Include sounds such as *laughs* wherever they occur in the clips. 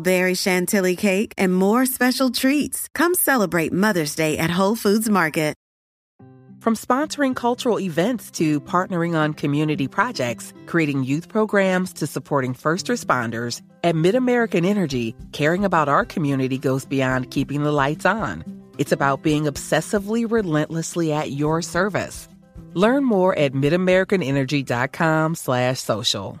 berry chantilly cake, and more special treats. Come celebrate Mother's Day at Whole Foods Market. From sponsoring cultural events to partnering on community projects, creating youth programs to supporting first responders, at MidAmerican Energy, caring about our community goes beyond keeping the lights on. It's about being obsessively relentlessly at your service. Learn more at midamericanenergy.com slash social.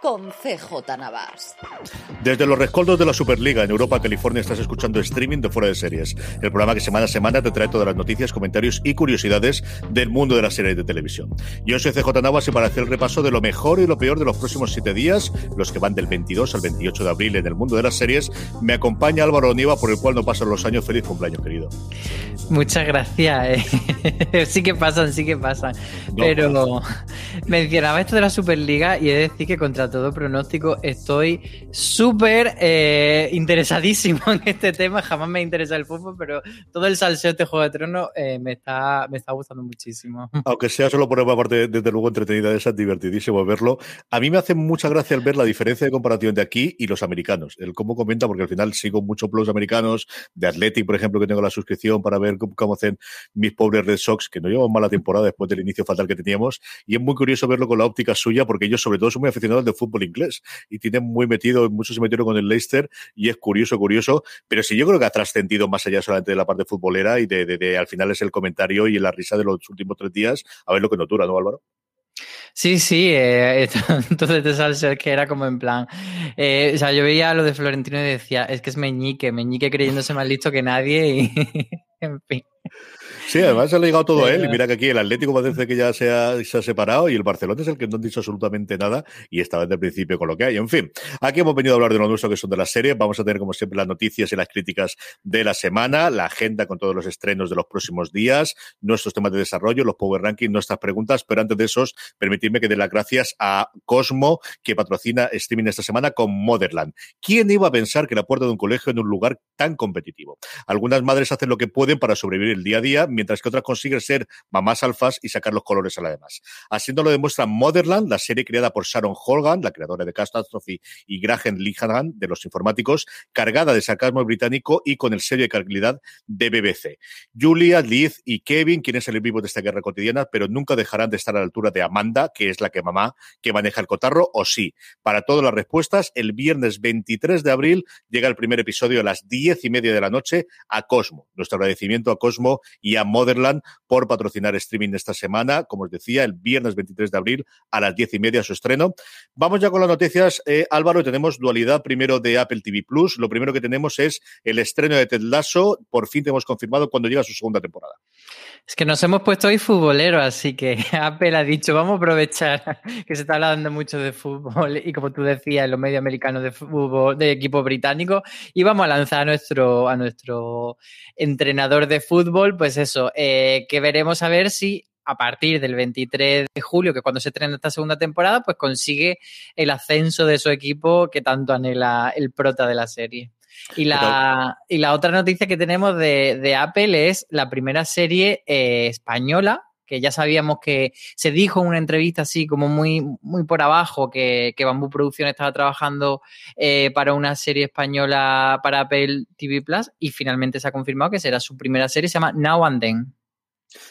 con CJ Navas. Desde los rescoldos de la Superliga en Europa, California, estás escuchando streaming de Fuera de Series, el programa que semana a semana te trae todas las noticias, comentarios y curiosidades del mundo de las series de televisión. Yo soy CJ Navas y para hacer el repaso de lo mejor y lo peor de los próximos siete días, los que van del 22 al 28 de abril en el mundo de las series, me acompaña Álvaro Oniva, por el cual no pasan los años. Feliz cumpleaños, querido. Muchas gracias. eh. *laughs* sí que pasan, sí que pasan. No, Pero *laughs* mencionaba esto de la Superliga y he de decir que contra todo pronóstico estoy súper eh, interesadísimo *laughs* en este tema. Jamás me interesa el fútbol, pero todo el salseo de Juego de Tronos eh, me, está, me está gustando muchísimo. *laughs* Aunque sea solo por una parte, desde luego, entretenida, esa, es divertidísimo verlo. A mí me hace mucha gracia el ver la diferencia de comparación de aquí y los americanos. El cómo comenta, porque al final sigo mucho los americanos, de Athletic, por ejemplo, que tengo la suscripción para ver cómo, hacen mis pobres Red Sox, que no llevan mala temporada después del inicio fatal que teníamos. Y es muy curioso verlo con la óptica suya, porque ellos, sobre todo, son muy aficionados del fútbol inglés y tienen muy metido, muchos se metieron con el Leicester y es curioso, curioso. Pero sí, yo creo que ha trascendido más allá solamente de la parte futbolera y de, al final es el comentario y la risa de los últimos tres días. A ver lo que nos dura, ¿no, Álvaro? Sí, sí, eh, *laughs* entonces de salseo que era como en plan. eh, o sea, yo veía lo de Florentino y decía, es que es Meñique, Meñique creyéndose más listo que nadie y. *laughs* en fin. Sí, además se ha ligado todo a él. Y mira que aquí el Atlético parece que ya se ha, se ha separado y el Barcelona es el que no ha dicho absolutamente nada y está desde el principio con lo que hay. En fin, aquí hemos venido a hablar de lo nuestro que son de las series. Vamos a tener, como siempre, las noticias y las críticas de la semana, la agenda con todos los estrenos de los próximos días, nuestros temas de desarrollo, los Power Rankings, nuestras preguntas. Pero antes de esos, permitidme que dé las gracias a Cosmo, que patrocina streaming esta semana con Motherland. ¿Quién iba a pensar que la puerta de un colegio en un lugar tan competitivo? Algunas madres hacen lo que pueden para sobrevivir el día a día, mientras que otras consiguen ser mamás alfas y sacar los colores a la demás. Haciendo lo demuestra Motherland, la serie creada por Sharon Holgan, la creadora de Catastrophe, y Graham Linehan, de los informáticos, cargada de sarcasmo británico y con el sello de calidad de BBC. Julia, Liz y Kevin quieren salir vivos de esta guerra cotidiana, pero nunca dejarán de estar a la altura de Amanda, que es la que mamá que maneja el cotarro, o sí. Para todas las respuestas, el viernes 23 de abril llega el primer episodio a las diez y media de la noche a Cosmo. Nuestro agradecimiento a Cosmo y a Motherland por patrocinar streaming esta semana. Como os decía, el viernes 23 de abril a las diez y media su estreno. Vamos ya con las noticias, eh, Álvaro. Tenemos dualidad primero de Apple TV Plus. Lo primero que tenemos es el estreno de Ted Lasso. Por fin te hemos confirmado cuando llega su segunda temporada. Es que nos hemos puesto hoy futboleros, así que *laughs* Apple ha dicho, vamos a aprovechar *laughs* que se está hablando mucho de fútbol y como tú decías, los medios americanos de fútbol, de equipo británico, y vamos a lanzar a nuestro, a nuestro entrenador de fútbol, pues eso, eh, que veremos a ver si a partir del 23 de julio, que cuando se estrena esta segunda temporada, pues consigue el ascenso de su equipo que tanto anhela el prota de la serie. Y la, y la otra noticia que tenemos de, de Apple es la primera serie eh, española que ya sabíamos que se dijo en una entrevista así como muy, muy por abajo que, que Bambú Producción estaba trabajando eh, para una serie española para Apple TV Plus y finalmente se ha confirmado que será su primera serie, se llama Now and Then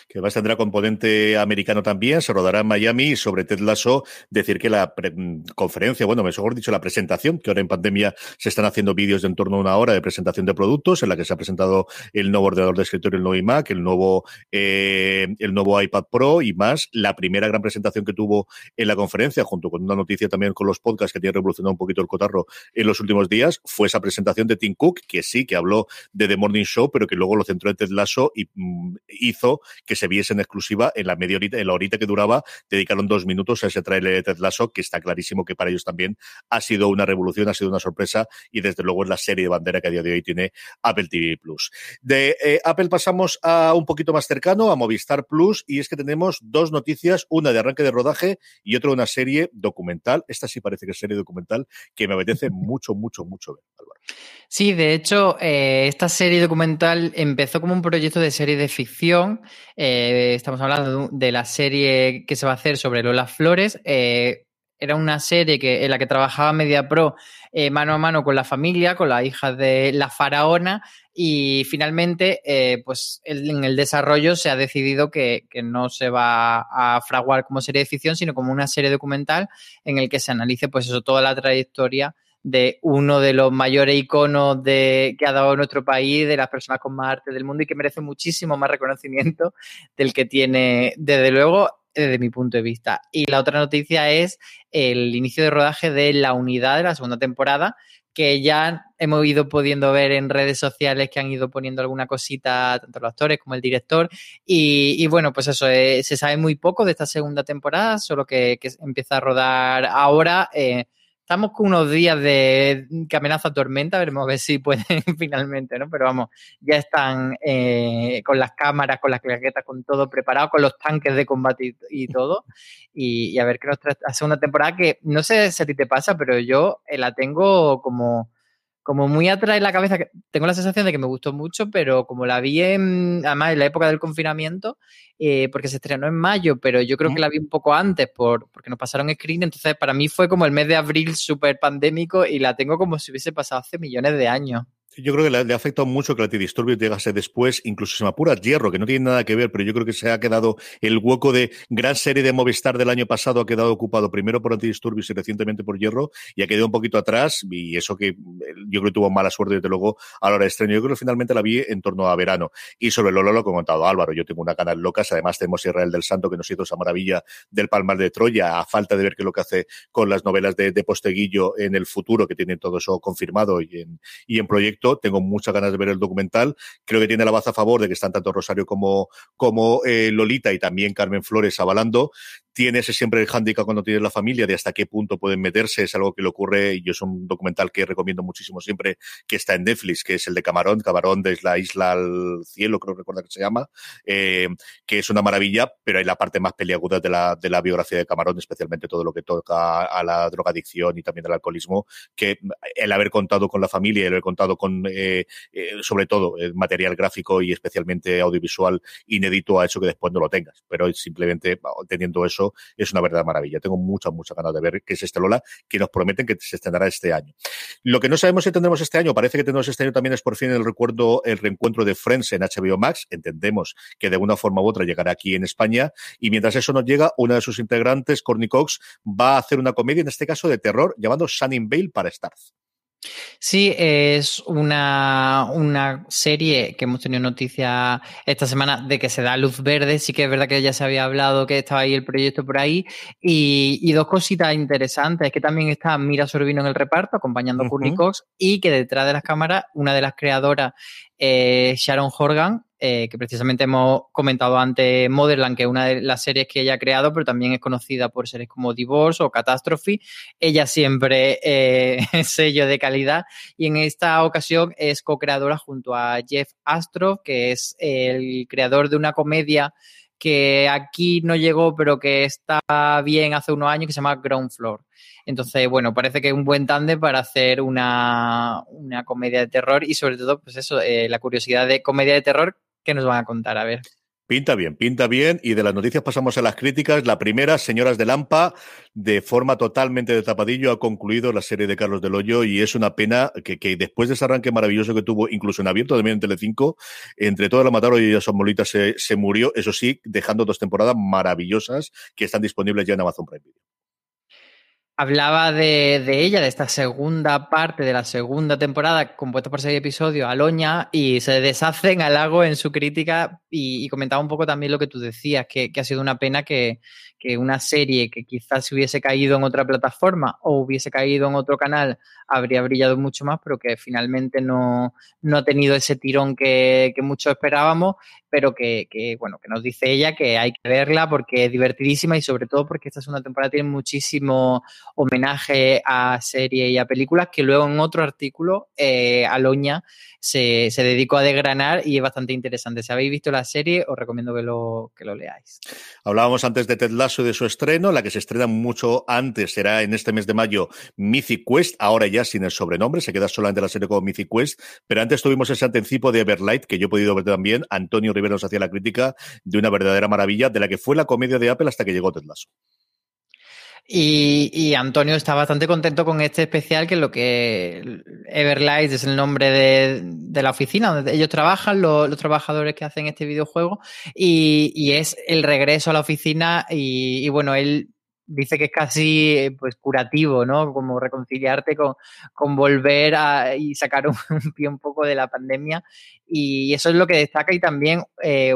que además tendrá componente americano también, se rodará en Miami y sobre Ted Lasso decir que la mm, conferencia, bueno, mejor dicho, la presentación, que ahora en pandemia se están haciendo vídeos de en torno a una hora de presentación de productos, en la que se ha presentado el nuevo ordenador de escritorio, el nuevo iMac, el nuevo, eh, el nuevo iPad Pro y más, la primera gran presentación que tuvo en la conferencia, junto con una noticia también con los podcasts que tiene revolucionado un poquito el cotarro en los últimos días, fue esa presentación de Tim Cook, que sí, que habló de The Morning Show, pero que luego lo centró en Ted Lasso y mm, hizo que se viese en exclusiva en la media horita, en la horita que duraba, dedicaron dos minutos a ese trailer de Ted Lasso, que está clarísimo que para ellos también ha sido una revolución, ha sido una sorpresa y desde luego es la serie de bandera que a día de hoy tiene Apple TV Plus. De eh, Apple pasamos a un poquito más cercano, a Movistar Plus, y es que tenemos dos noticias, una de arranque de rodaje y otra de una serie documental. Esta sí parece que es serie documental que me apetece *laughs* mucho, mucho, mucho ver. Sí, de hecho, eh, esta serie documental empezó como un proyecto de serie de ficción. Eh, estamos hablando de la serie que se va a hacer sobre Lola Flores. Eh, era una serie que, en la que trabajaba Media Pro mano a mano con la familia, con la hija de la faraona, y finalmente, pues en el desarrollo se ha decidido que, que, no se va a fraguar como serie de ficción, sino como una serie documental en el que se analice, pues eso, toda la trayectoria de uno de los mayores iconos de, que ha dado nuestro país, de las personas con más arte del mundo y que merece muchísimo más reconocimiento *laughs* del que tiene, desde luego, desde mi punto de vista. Y la otra noticia es el inicio de rodaje de La Unidad de la segunda temporada, que ya hemos ido pudiendo ver en redes sociales que han ido poniendo alguna cosita, tanto los actores como el director. Y, bueno, pues eso, eh, se sabe muy poco de esta segunda temporada, solo que, empieza a rodar ahora. Eh, Estamos con unos días de que amenaza tormenta, veremos a ver si pueden *laughs* finalmente, ¿no? Pero vamos, ya están eh, con las cámaras, con las claquetas, con todo preparado, con los tanques de combate y, *laughs* todo. Y, a ver qué nos trae la segunda temporada, que no sé si a ti te pasa, pero yo eh, la tengo como como muy atrás en la cabeza, tengo la sensación de que me gustó mucho, pero como la vi en, además en la época del confinamiento, eh, porque se estrenó en mayo, pero yo creo que la vi un poco antes por, porque nos pasaron screen, entonces para mí fue como el mes de abril súper pandémico y la tengo como si hubiese pasado hace millones de años. Yo creo que le, ha afectado mucho que la antidisturbios llegase después, incluso se me apura Hierro, que no tiene nada que ver, pero yo creo que se ha quedado el hueco de gran serie de Movistar del año pasado ha quedado ocupado primero por antidisturbios y recientemente por Hierro y ha quedado un poquito atrás y eso que yo creo que tuvo mala suerte desde luego a la hora de estreno. Yo creo que finalmente la vi en torno a verano. Y sobre Lolo lo ha contado Álvaro, yo tengo una canal locas, además tenemos Israel del Santo que nos hizo esa maravilla del Palmar de Troya, a falta de ver qué es lo que hace con las novelas de, de Posteguillo en el futuro, que tienen todo eso confirmado y en, y en proyecto. Tengo muchas ganas de ver el documental. Creo que tiene la baza a favor de que están tanto Rosario como, como eh, Lolita y también Carmen Flores avalando tiene ese siempre el hándicap cuando tienes la familia de hasta qué punto pueden meterse, es algo que le ocurre, y es un documental que recomiendo muchísimo siempre, que está en Netflix, que es el de Camarón, Camarón desde la isla al cielo, creo recordar que se llama, eh, que es una maravilla, pero hay la parte más peliaguda de la, de la biografía de Camarón, especialmente todo lo que toca a la drogadicción y también al alcoholismo, que el haber contado con la familia, el haber contado con, eh, eh, sobre todo, el material gráfico y especialmente audiovisual inédito ha hecho que después no lo tengas, pero simplemente teniendo eso, es una verdadera maravilla. Tengo muchas, muchas ganas de ver qué es este Lola, que nos prometen que se estrenará este año. Lo que no sabemos si tendremos este año, parece que tendremos este año también es por fin el recuerdo, el reencuentro de Friends en HBO Max. Entendemos que de una forma u otra llegará aquí en España. Y mientras eso nos llega, una de sus integrantes, Courtney Cox, va a hacer una comedia, en este caso de terror, llamado Sunning Bale para Stars. Sí, es una, una, serie que hemos tenido noticia esta semana de que se da luz verde. Sí que es verdad que ya se había hablado que estaba ahí el proyecto por ahí. Y, y dos cositas interesantes, que también está Mira Sorbino en el reparto, acompañando a Courtney Cox, y que detrás de las cámaras, una de las creadoras, eh, Sharon Horgan, eh, que precisamente hemos comentado antes Motherland, que es una de las series que ella ha creado, pero también es conocida por series como Divorce o Catastrophe. Ella siempre eh, *laughs* es sello de calidad y en esta ocasión es co-creadora junto a Jeff Astrof, que es el creador de una comedia que aquí no llegó, pero que está bien hace unos años, que se llama Ground Floor. Entonces, bueno, parece que es un buen tándem para hacer una, una comedia de terror y sobre todo, pues eso, eh, la curiosidad de comedia de terror que nos van a contar, a ver. Pinta bien, pinta bien. Y de las noticias pasamos a las críticas. La primera, Señoras de Lampa, de forma totalmente de tapadillo, ha concluido la serie de Carlos del Hoyo y es una pena que, después de ese arranque maravilloso que tuvo, incluso en abierto también en Telecinco, entre todas la mataron y son molitas se, se murió, eso sí, dejando dos temporadas maravillosas que están disponibles ya en Amazon Prime Video hablaba de, ella, de esta segunda parte de la segunda temporada, compuesta por seis episodios, Aloña, y se deshace en halago en su crítica y, comentaba un poco también lo que tú decías, que, ha sido una pena que, que, una serie que quizás se hubiese caído en otra plataforma o hubiese caído en otro canal habría brillado mucho más, pero que finalmente no, no ha tenido ese tirón que, que muchos esperábamos, pero que, que, bueno, que nos dice ella que hay que verla porque es divertidísima y sobre todo porque esta segunda temporada tiene muchísimo homenaje a series y a películas que luego en otro artículo eh, Aloña se, se, dedicó a desgranar y es bastante interesante. Si habéis visto la serie, os recomiendo que lo, que lo leáis. Hablábamos antes de Ted Lasso y de su estreno, la que se estrena mucho antes será en este mes de mayo Mythic Quest, ahora ya sin el sobrenombre, se queda solamente la serie como Mythic Quest, pero antes tuvimos ese anticipo de Everlight, que yo he podido ver también, Antonio Rivera nos hacía la crítica de una verdadera maravilla, de la que fue la comedia de Apple hasta que llegó Ted Lasso. Y, Antonio está bastante contento con este especial, que lo que Everlight es el nombre de, la oficina donde ellos trabajan, los, trabajadores que hacen este videojuego, y, es el regreso a la oficina y, bueno, él dice que es casi pues curativo, ¿no? Como reconciliarte con, con volver a, y sacar un, *laughs* pie un poco de la pandemia. Y eso es lo que destaca y también eh,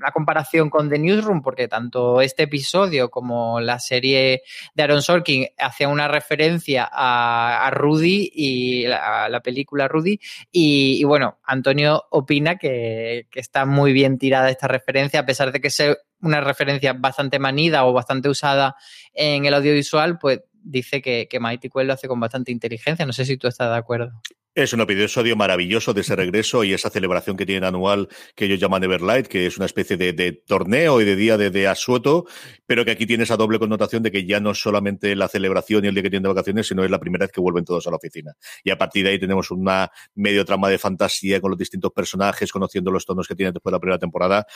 una comparación con The Newsroom, porque tanto este episodio como la serie de Aaron Sorkin hacía una referencia a, Rudy y a la película Rudy. Y, bueno, Antonio opina que, está muy bien tirada esta referencia, a pesar de que sea una referencia bastante manida o bastante usada en el audiovisual, pues dice que, que Mighty Quest lo hace con bastante inteligencia. No sé si tú estás de acuerdo. Es un episodio maravilloso de ese regreso y esa celebración que tienen anual que ellos llaman Everlight, que es una especie de, torneo y de día de, asueto, pero que aquí tiene esa doble connotación de que ya no es solamente la celebración y el día que tienen de vacaciones, sino es la primera vez que vuelven todos a la oficina. Y a partir de ahí tenemos una medio trama de fantasía con los distintos personajes, conociendo los tonos que tienen después de la primera temporada.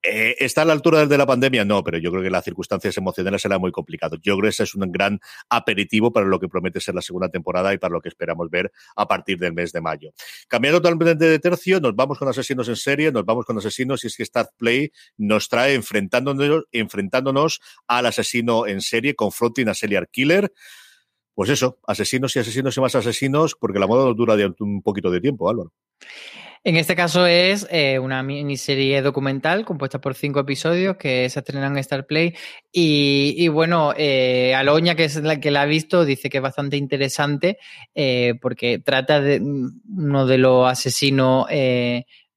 Eh, ¿Está a la altura de la pandemia? No, pero yo creo que las circunstancias emocionales será muy complicado. Yo creo que ese es un gran aperitivo para lo que promete ser la segunda temporada y para lo que esperamos ver a partir del mes de mayo. Cambiando totalmente de tercio, nos vamos con asesinos en serie, nos vamos con asesinos y es que Start Play nos trae enfrentándonos, enfrentándonos al asesino en serie, confronting a serial killer. Pues eso, asesinos y asesinos y más asesinos, porque la moda nos dura de un poquito de tiempo, Álvaro. En este caso es eh, una miniserie documental compuesta por cinco episodios que se estrenan en Star Play. Y, bueno, eh, Aloña, que es la que la ha visto, dice que es bastante interesante eh, porque trata de uno de los asesinos eh, Mm,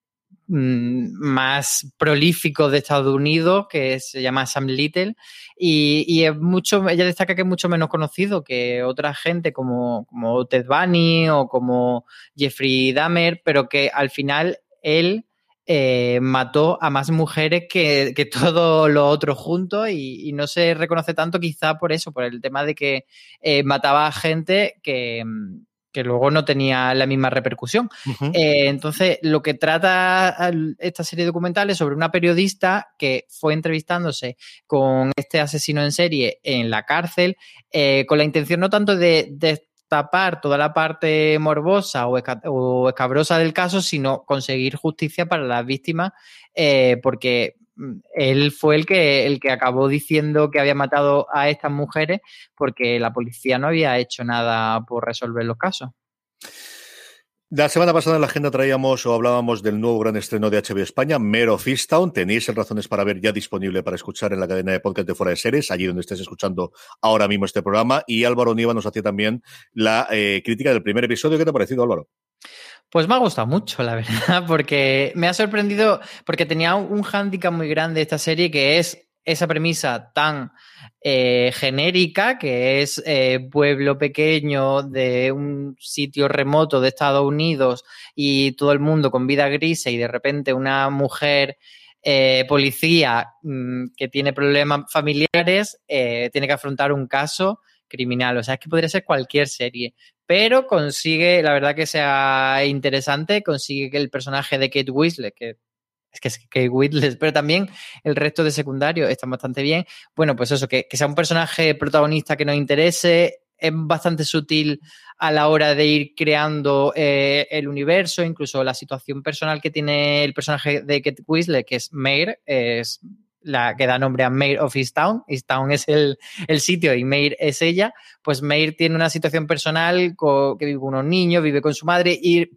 más prolífico de Estados Unidos, que se llama Sam Little, y, es mucho, ella destaca que es mucho menos conocido que otra gente como, como Ted Bunny o como Jeffrey Dahmer, pero que al final él eh, mató a más mujeres que, que todo lo otro juntos y, no se reconoce tanto quizá por eso, por el tema de que eh, mataba a gente que, que luego no tenía la misma repercusión. Eh, entonces, lo que trata esta serie documental es sobre una periodista que fue entrevistándose con este asesino en serie en la cárcel, eh, con la intención no tanto de, destapar toda la parte morbosa o, escabrosa del caso, sino conseguir justicia para las víctimas, eh, porque él fue el que, el que acabó diciendo que había matado a estas mujeres porque la policía no había hecho nada por resolver los casos. La semana pasada en la agenda traíamos o hablábamos del nuevo gran estreno de HBO España, Mero Fistown. Tenéis razones para ver ya disponible para escuchar en la cadena de podcast de Fuera de Series, allí donde estés escuchando ahora mismo este programa. Y Álvaro Niva nos hacía también la eh, crítica del primer episodio. ¿Qué te ha parecido, Álvaro? Pues me ha gustado mucho, la verdad, *laughs* porque me ha sorprendido, porque tenía un hándicap muy grande esta serie que es esa premisa tan eh, genérica, que es eh, pueblo pequeño de un sitio remoto de Estados Unidos y todo el mundo con vida gris y de repente una mujer eh, policía mm, que tiene problemas familiares tiene que afrontar un caso criminal. O sea, es que podría ser cualquier serie pero consigue, la verdad que sea interesante, consigue que el personaje de Kate Winslet, que es que que Whitless, pero también el resto de secundarios están bastante bien. Bueno, pues eso, que, que sea un personaje protagonista que nos interese, es bastante sutil a la hora de ir creando eh, el universo, incluso la situación personal que tiene el personaje de Kate Weasley, que es Mayor, es la que da nombre a Mayor of Easttown. Easttown es el, el sitio y Mayor es ella. Pues Mayor tiene una situación personal que vive con unos niños, vive con su madre y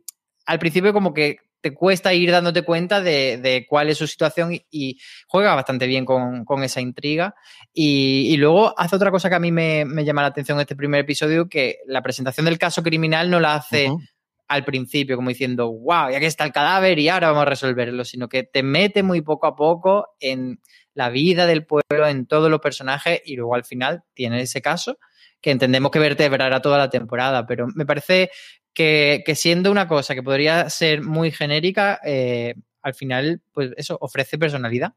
al principio como que te cuesta ir dándote cuenta de, de cuál es su situación y, y juega bastante bien con, con esa intriga. Y, y, luego hace otra cosa que a mí me, me, llama la atención en este primer episodio, que la presentación del caso criminal no la hace uh -huh. al principio como diciendo, wow, ya que está el cadáver y ahora vamos a resolverlo, sino que te mete muy poco a poco en la vida del pueblo, en todos los personajes y luego al final tiene ese caso que entendemos que vertebrará toda la temporada, pero me parece que, que, siendo una cosa que podría ser muy genérica, eh, al final, pues eso, ofrece personalidad.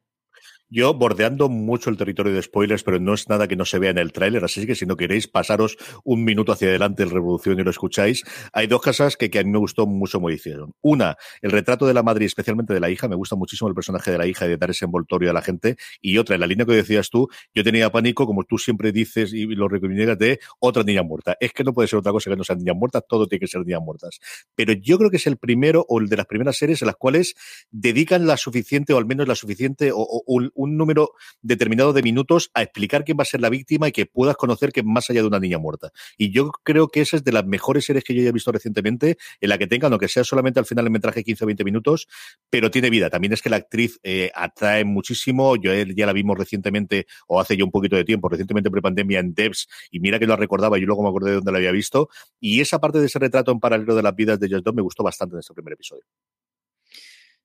Yo bordeando mucho el territorio de spoilers, pero no es nada que no se vea en el tráiler, así que si no queréis pasaros un minuto hacia adelante el Revolución y lo escucháis, hay dos cosas que, que a mí me gustó mucho como hicieron. Una, el retrato de la madre y especialmente de la hija, me gusta muchísimo el personaje de la hija y de dar ese envoltorio a la gente. Y otra, en la línea que decías tú, yo tenía pánico, como tú siempre dices y lo recomiendas, de otra niña muerta. Es que no puede ser otra cosa que no sean niñas muertas, todo tiene que ser niñas muertas. Pero yo creo que es el primero o el de las primeras series en las cuales dedican la suficiente o al menos la suficiente o, o un, un número determinado de minutos a explicar quién va a ser la víctima y que puedas conocer que más allá de una niña muerta. Y yo creo que esa es de las mejores series que yo haya visto recientemente, en la que tengan, aunque sea solamente al final el metraje 15 o 20 minutos, pero tiene vida. También es que la actriz eh, atrae muchísimo. Yo ya la vimos recientemente, o hace ya un poquito de tiempo, recientemente pre-pandemia en Devs, y mira que lo recordaba, yo luego me acordé de dónde la había visto. Y esa parte de ese retrato en paralelo de las vidas de Just Dog me gustó bastante en este primer episodio.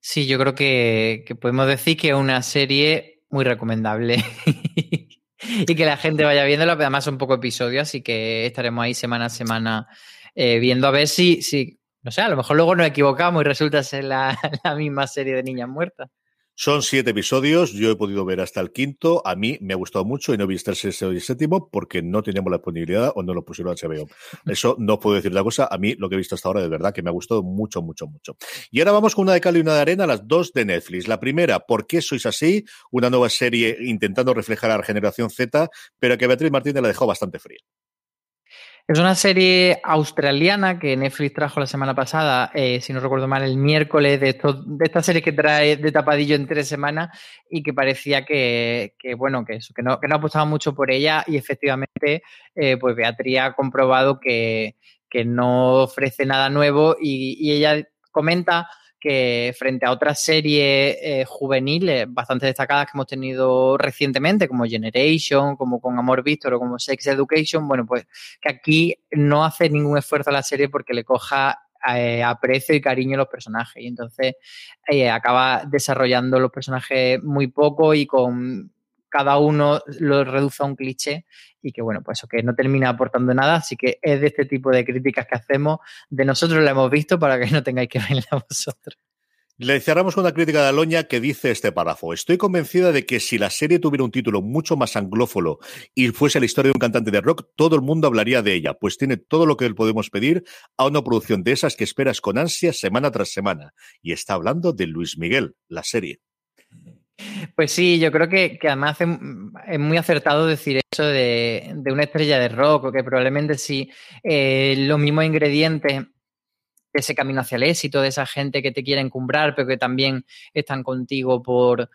Sí, yo creo que, podemos decir que es una serie muy recomendable. *laughs* y que la gente vaya viéndolo, además son poco episodios, así que estaremos ahí semana a semana eh, viendo a ver si, si, no sé, a lo mejor luego nos equivocamos y resulta ser la, *laughs* la misma serie de niñas muertas. Son siete episodios, yo he podido ver hasta el quinto, a mí me ha gustado mucho y no he visto el sexto y el séptimo porque no teníamos la disponibilidad o no lo pusieron HBO. *laughs* Eso no puedo decir la cosa, a mí lo que he visto hasta ahora de verdad que me ha gustado mucho, mucho, mucho. Y ahora vamos con una de cal y una de arena, las dos de Netflix. La primera, ¿por qué sois así? Una nueva serie intentando reflejar a la generación Z, pero que Beatriz Martínez la dejó bastante fría. Es una serie australiana que Netflix trajo la semana pasada, eh, si no recuerdo mal, el miércoles, de, esto, de esta serie que trae de tapadillo en tres semanas y que parecía que, bueno, que eso, que no, que no apostaba mucho por ella y efectivamente, eh, pues Beatriz ha comprobado que, no ofrece nada nuevo y ella comenta que frente a otras series eh, juveniles bastante destacadas que hemos tenido recientemente, como Generation, como con Amor Víctor o como Sex Education, bueno, pues que aquí no hace ningún esfuerzo a la serie porque le coja eh, aprecio y cariño a los personajes. Y entonces eh, acaba desarrollando los personajes muy poco y con cada uno lo reduce a un cliché y que, bueno, pues que no termina aportando nada. Así que es de este tipo de críticas que hacemos. De nosotros la hemos visto para que no tengáis que verla *laughs* vosotros. Le cerramos con una crítica de Aloña que dice este párrafo. Estoy convencida de que si la serie tuviera un título mucho más anglófono y fuese la historia de un cantante de rock, todo el mundo hablaría de ella, pues tiene todo lo que podemos pedir a una producción de esas que esperas con ansia semana tras semana. Y está hablando de Luis Miguel, la serie. Pues sí, yo creo que, además es, muy acertado decir eso de, una estrella de rock, o que probablemente si eh, los mismos ingredientes de ese camino hacia el éxito, de esa gente que te quiere encumbrar, pero que también están contigo por,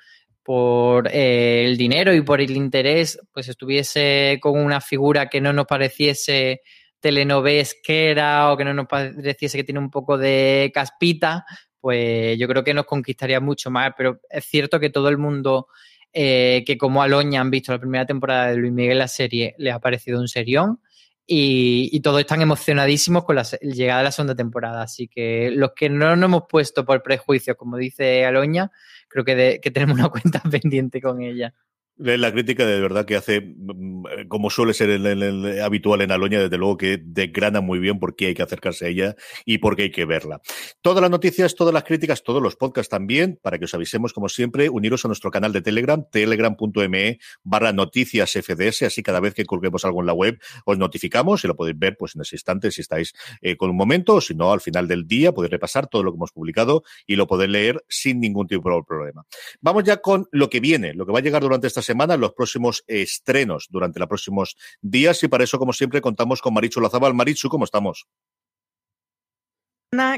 por eh, el dinero y por el interés, pues estuviese con una figura que no nos pareciese telenovesquera o que no nos pareciese que tiene un poco de caspita, pues yo creo que nos conquistaría mucho más. Pero es cierto que todo el mundo eh, que como Aloña han visto la primera temporada de Luis Miguel la serie le ha parecido un serión. Y, todos están emocionadísimos con la llegada de la segunda temporada. Así que los que no nos hemos puesto por prejuicio, como dice Aloña, creo que, de, que tenemos una *laughs* cuenta pendiente con ella. La crítica de verdad que hace, mm, como suele ser el, habitual en Aloña, desde luego que desgrana muy bien por qué hay que acercarse a ella y por qué hay que verla. Todas las noticias, todas las críticas, todos los podcasts también, para que os avisemos, como siempre, uniros a nuestro canal de Telegram, telegram.me barra noticias FDS, así cada vez que colguemos algo en la web os notificamos y lo podéis ver pues en ese instante si estáis eh, con un momento, o si no, al final del día podéis repasar todo lo que hemos publicado y lo podéis leer sin ningún tipo de problema. Vamos ya con lo que viene, lo que va a llegar durante esta semana, los próximos estrenos durante los próximos días y para eso, como siempre, contamos con Marichu Lazabal. Marichu, ¿cómo estamos?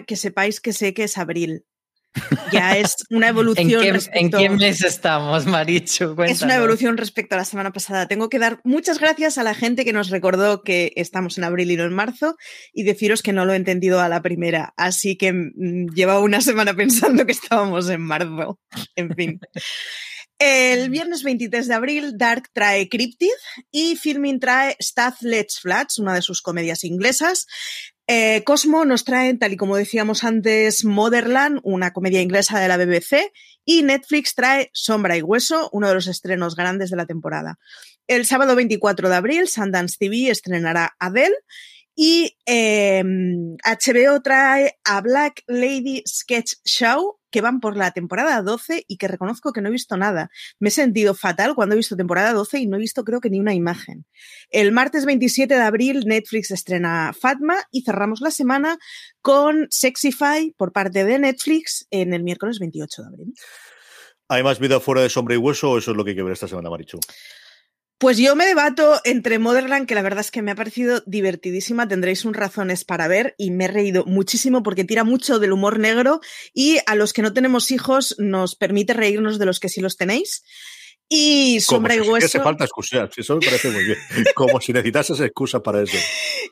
Que sepáis que sé que es abril. Ya es una *laughs* evolución. ¿En qué, mes estamos, Marichu? Es una evolución respecto a la semana pasada. Tengo que dar muchas gracias a la gente que nos recordó que estamos en abril y no en marzo y deciros que no lo he entendido a la primera. Así que mm, lleva una semana *laughs* pensando que estábamos en marzo. En fin. El viernes 23 de abril, Dark trae Cryptid y Filming trae Staff Let's Flats, una de sus comedias inglesas. Eh, Cosmo nos trae, tal y como decíamos antes, Motherland, una comedia inglesa de la BBC, y Netflix trae Sombra y Hueso, uno de los estrenos grandes de la temporada. El sábado 24 de abril, Sundance TV estrenará Adele y HBO em, trae a Black Lady Sketch Show, que van por la temporada 12 y que reconozco que no he visto nada. Me he sentido fatal cuando he visto temporada 12 y no he visto creo que ni una imagen. El martes 27 de abril Netflix estrena Fatma y cerramos la semana con Sexify por parte de Netflix en el miércoles 28 de abril. ¿Hay más vida fuera de sombra y hueso o eso es lo que hay que ver esta semana, Marichu? Pues yo me debato entre Motherland, que la verdad es que me ha parecido divertidísima, tendréis un razones para ver y me he reído muchísimo porque tira mucho del humor negro y a los que no tenemos hijos nos permite reírnos de los que sí los tenéis. Y Sombra y Hueso. Si hace falta excusar, eso me parece muy bien. *laughs* Como si necesitases excusa para eso.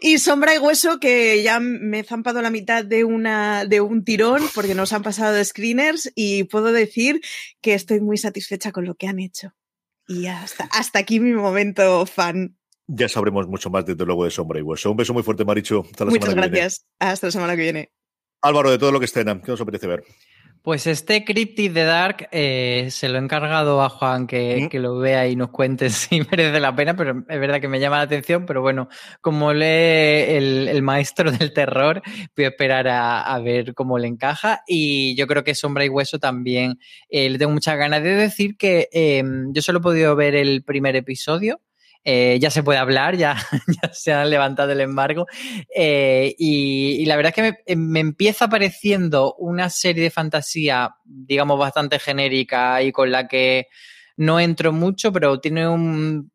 Y Sombra y Hueso, que ya me he zampado la mitad de, una, de un tirón porque nos han pasado de screeners y puedo decir que estoy muy satisfecha con lo que han hecho. Y hasta, hasta aquí mi momento fan. Ya sabremos mucho más desde luego de Sombra y Hueso. Un beso muy fuerte, Maricho. Hasta la Muchas gracias. Hasta la semana que viene. Álvaro, de todo lo que estrena, ¿qué nos apetece ver? Pues este Cryptid de Dark eh, se lo he encargado a Juan que, mm. que, lo vea y nos cuente *laughs* si merece la pena, pero es verdad que me llama la atención, pero bueno, como lee el, el maestro *laughs* del terror, voy a esperar a, ver cómo le encaja y yo creo que Sombra y Hueso también eh, le tengo muchas ganas de decir que eh, yo solo he podido ver el primer episodio, eh, ya se puede hablar, *laughs* ya, se ha levantado el embargo. Eh, y, la verdad es que eh, me, empieza pareciendo una serie de fantasía, digamos, bastante genérica y con la que no entro mucho, pero tiene un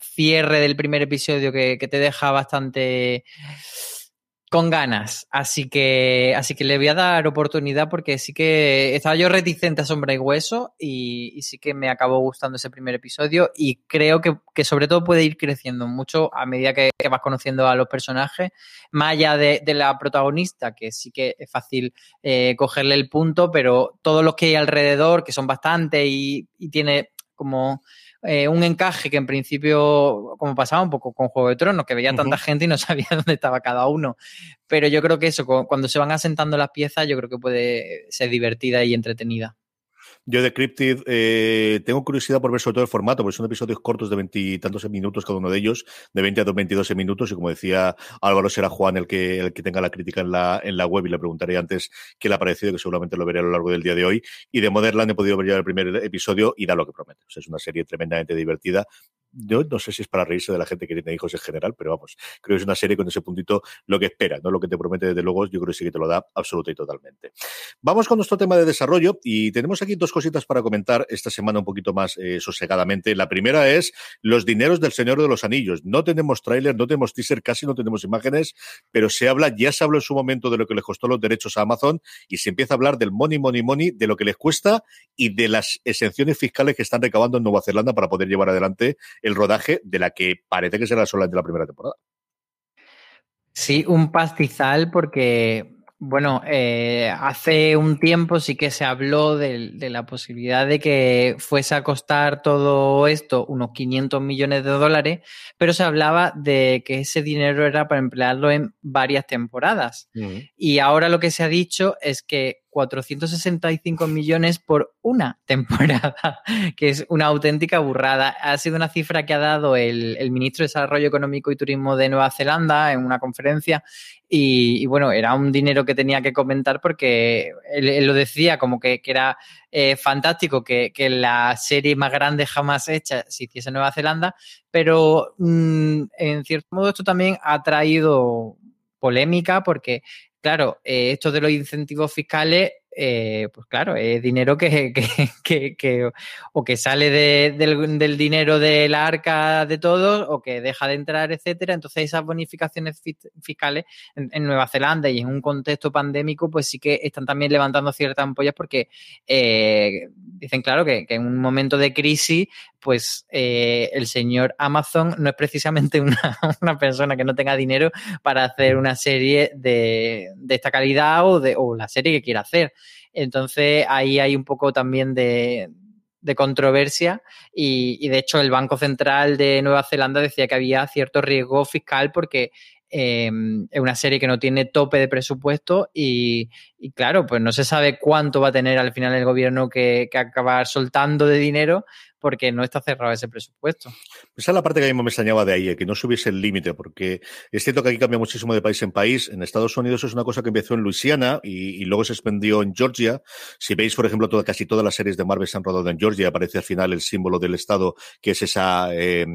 cierre del primer episodio que te deja bastante con ganas. Así que, así que le voy a dar oportunidad porque sí que estaba yo reticente a Sombra y Hueso y, sí que me acabó gustando ese primer episodio y creo que, sobre todo puede ir creciendo mucho a medida que, vas conociendo a los personajes, más allá de, la protagonista, que sí que es fácil eh, cogerle el punto, pero todos los que hay alrededor, que son bastantes y, y tiene como eh, un encaje que en principio, como pasaba un poco con Juego de Tronos, que veía tanta gente y no *laughs* sabía dónde estaba cada uno. Pero yo creo que eso, cuando se van asentando las piezas, yo creo que puede ser divertida y entretenida. Yo de Cryptid eh, tengo curiosidad por ver sobre todo el formato, porque son episodios cortos de veintitantos minutos cada uno de ellos, de 20 a 22 minutos, y como decía Álvaro, será Juan el que, el que tenga la crítica en la, en la web y le preguntaré antes qué le ha parecido, que seguramente lo veré a lo largo del día de hoy. Y de Modernland he podido ver ya el primer episodio y da lo que promete. es una serie tremendamente divertida, yo no sé si es para reírse de la gente que tiene hijos en general, pero vamos, creo que es una serie con ese puntito lo que espera, no lo que te promete desde luego, yo creo que sí que te lo da absoluta y totalmente. Vamos con nuestro tema de desarrollo y tenemos aquí dos cositas para comentar esta semana un poquito más eh, sosegadamente. La primera es los dineros del Señor de los Anillos. No tenemos tráiler, no tenemos teaser, casi no tenemos imágenes, pero se habla, ya se habló en su momento de lo que les costó los derechos a Amazon y se empieza a hablar del money, money, money, de lo que les cuesta y de las exenciones fiscales que están recabando en Nueva Zelanda para poder llevar adelante el rodaje de la que parece que será solamente la primera temporada. Sí, un pastizal porque, bueno, eh, hace un tiempo sí que se habló de, la posibilidad de que fuese a costar todo esto unos 500 millones de dólares, pero se hablaba de que ese dinero era para emplearlo en varias temporadas. Y ahora lo que se ha dicho es que 465 millones por una *laughs* temporada, que es una auténtica burrada. Ha sido una cifra que ha dado el, ministro de Desarrollo Económico y Turismo de Nueva Zelanda en una conferencia y, bueno, era un dinero que tenía que comentar porque él, lo decía como que, era eh, fantástico que, la serie más grande jamás hecha se hiciese en Nueva Zelanda, pero mm, en cierto modo esto también ha traído polémica porque, claro, eh, esto de los incentivos fiscales eh, pues claro, es dinero que, *laughs* o que sale del, del, dinero de la arca de todos o que deja de entrar, etcétera. Entonces, esas bonificaciones fiscales en, Nueva Zelanda y en un contexto pandémico, pues sí que están también levantando ciertas ampollas porque eh, dicen, claro, que, en un momento de crisis, pues eh, el señor Amazon no es precisamente *laughs* una, una, persona que no tenga dinero para hacer una serie de, de esta calidad o, de, o la serie que quiera hacer. Entonces ahí hay un poco también de, controversia y, de hecho el Banco Central de Nueva Zelanda decía que había cierto riesgo fiscal porque em, es una serie que no tiene tope de presupuesto y, claro, pues no se sabe cuánto va a tener al final el gobierno que, que acabar soltando de dinero porque no está cerrado ese presupuesto. Esa es la parte que a mí me extrañaba de ahí, que no subiese el límite, porque es cierto que aquí cambia muchísimo de país en país. En Estados Unidos es una cosa que empezó en Luisiana y, luego se expandió en Georgia. Si veis, por ejemplo, casi todas las series de Marvel se han rodado en Georgia, aparece al final el símbolo del estado, que es esa eh,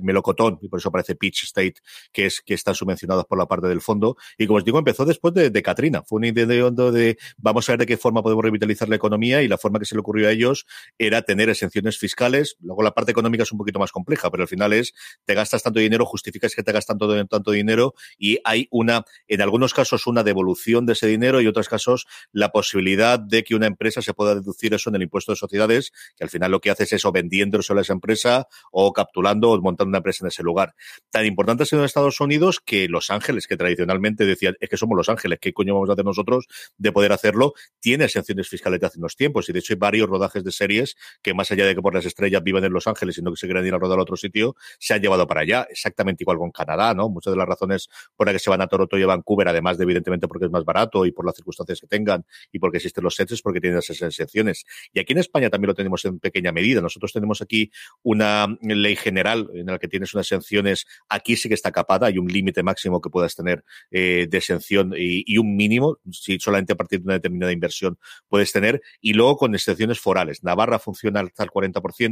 melocotón, y por eso aparece Peach State, que es que están subvencionados por la parte del fondo. Y como os digo, empezó después de, de Katrina. Fue un intento de vamos a ver de qué forma podemos revitalizar la economía y la forma que se le ocurrió a ellos era tener exenciones fiscales Luego la parte económica es un poquito más compleja, pero al final es, te gastas tanto dinero, justificas que te gastas tanto, tanto dinero y hay una, en algunos casos, una devolución de ese dinero y en otros casos la posibilidad de que una empresa se pueda deducir eso en el impuesto de sociedades, que al final lo que hace es eso, vendiendo eso a esa empresa o capturando o montando una empresa en ese lugar. Tan importante ha sido en Estados Unidos que Los Ángeles, que tradicionalmente decían, es que somos Los Ángeles, ¿qué coño vamos a hacer nosotros de poder hacerlo? Tiene exenciones fiscales de hace unos tiempos y de hecho hay varios rodajes de series que más allá de que por las estrellas ya viven en Los Ángeles, sino que se quieren ir a rodar a otro sitio, se han llevado para allá. Exactamente igual con Canadá, ¿no? Muchas de las razones por las que se van a Toronto y a Vancouver, además de evidentemente porque es más barato y por las circunstancias que tengan y porque existen los sets, es porque tienen esas exenciones. Y aquí en España también lo tenemos en pequeña medida. Nosotros tenemos aquí una ley general en la que tienes unas exenciones. Aquí sí que está capada, hay un límite máximo que puedas tener eh, de exención y, y, un mínimo, si solamente a partir de una determinada inversión puedes tener. Y luego con excepciones forales. Navarra funciona hasta el 40%,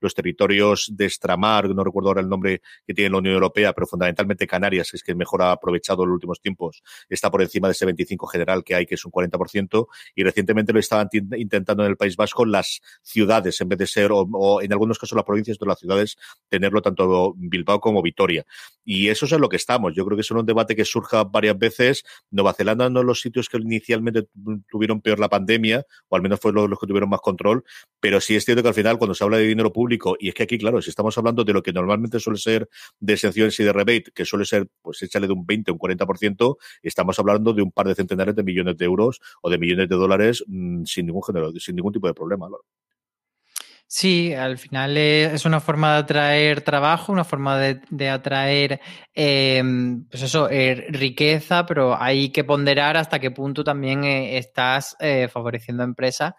los territorios de extramar, no recuerdo ahora el nombre que tiene la Unión Europea, pero fundamentalmente Canarias, es que mejor ha aprovechado en los últimos tiempos, está por encima de ese 25 general que hay, que es un 40%, y recientemente lo estaban intentando en el País Vasco las ciudades, en vez de ser, o, en algunos casos las provincias de las ciudades, tenerlo tanto Bilbao como Vitoria. Y eso es en lo que estamos. Yo creo que es un debate que surja varias veces. Nueva Zelanda no los sitios que inicialmente tuvieron peor la pandemia, o al menos fue los, los que tuvieron más control, pero sí es cierto que al final cuando se habla de dinero público, y es que aquí, claro, si estamos hablando de lo que normalmente suele ser de exenciones y de rebate, que suele ser, pues échale de un 20 o un 40%, estamos hablando de un par de centenares de millones de euros o de millones de dólares mm, sin ningún género, sin ningún tipo de problema. Sí, al final es una forma de atraer trabajo, una forma de, atraer, em, pues eso, eh, riqueza, pero hay que ponderar hasta qué punto también eh, estás eh, favoreciendo a empresas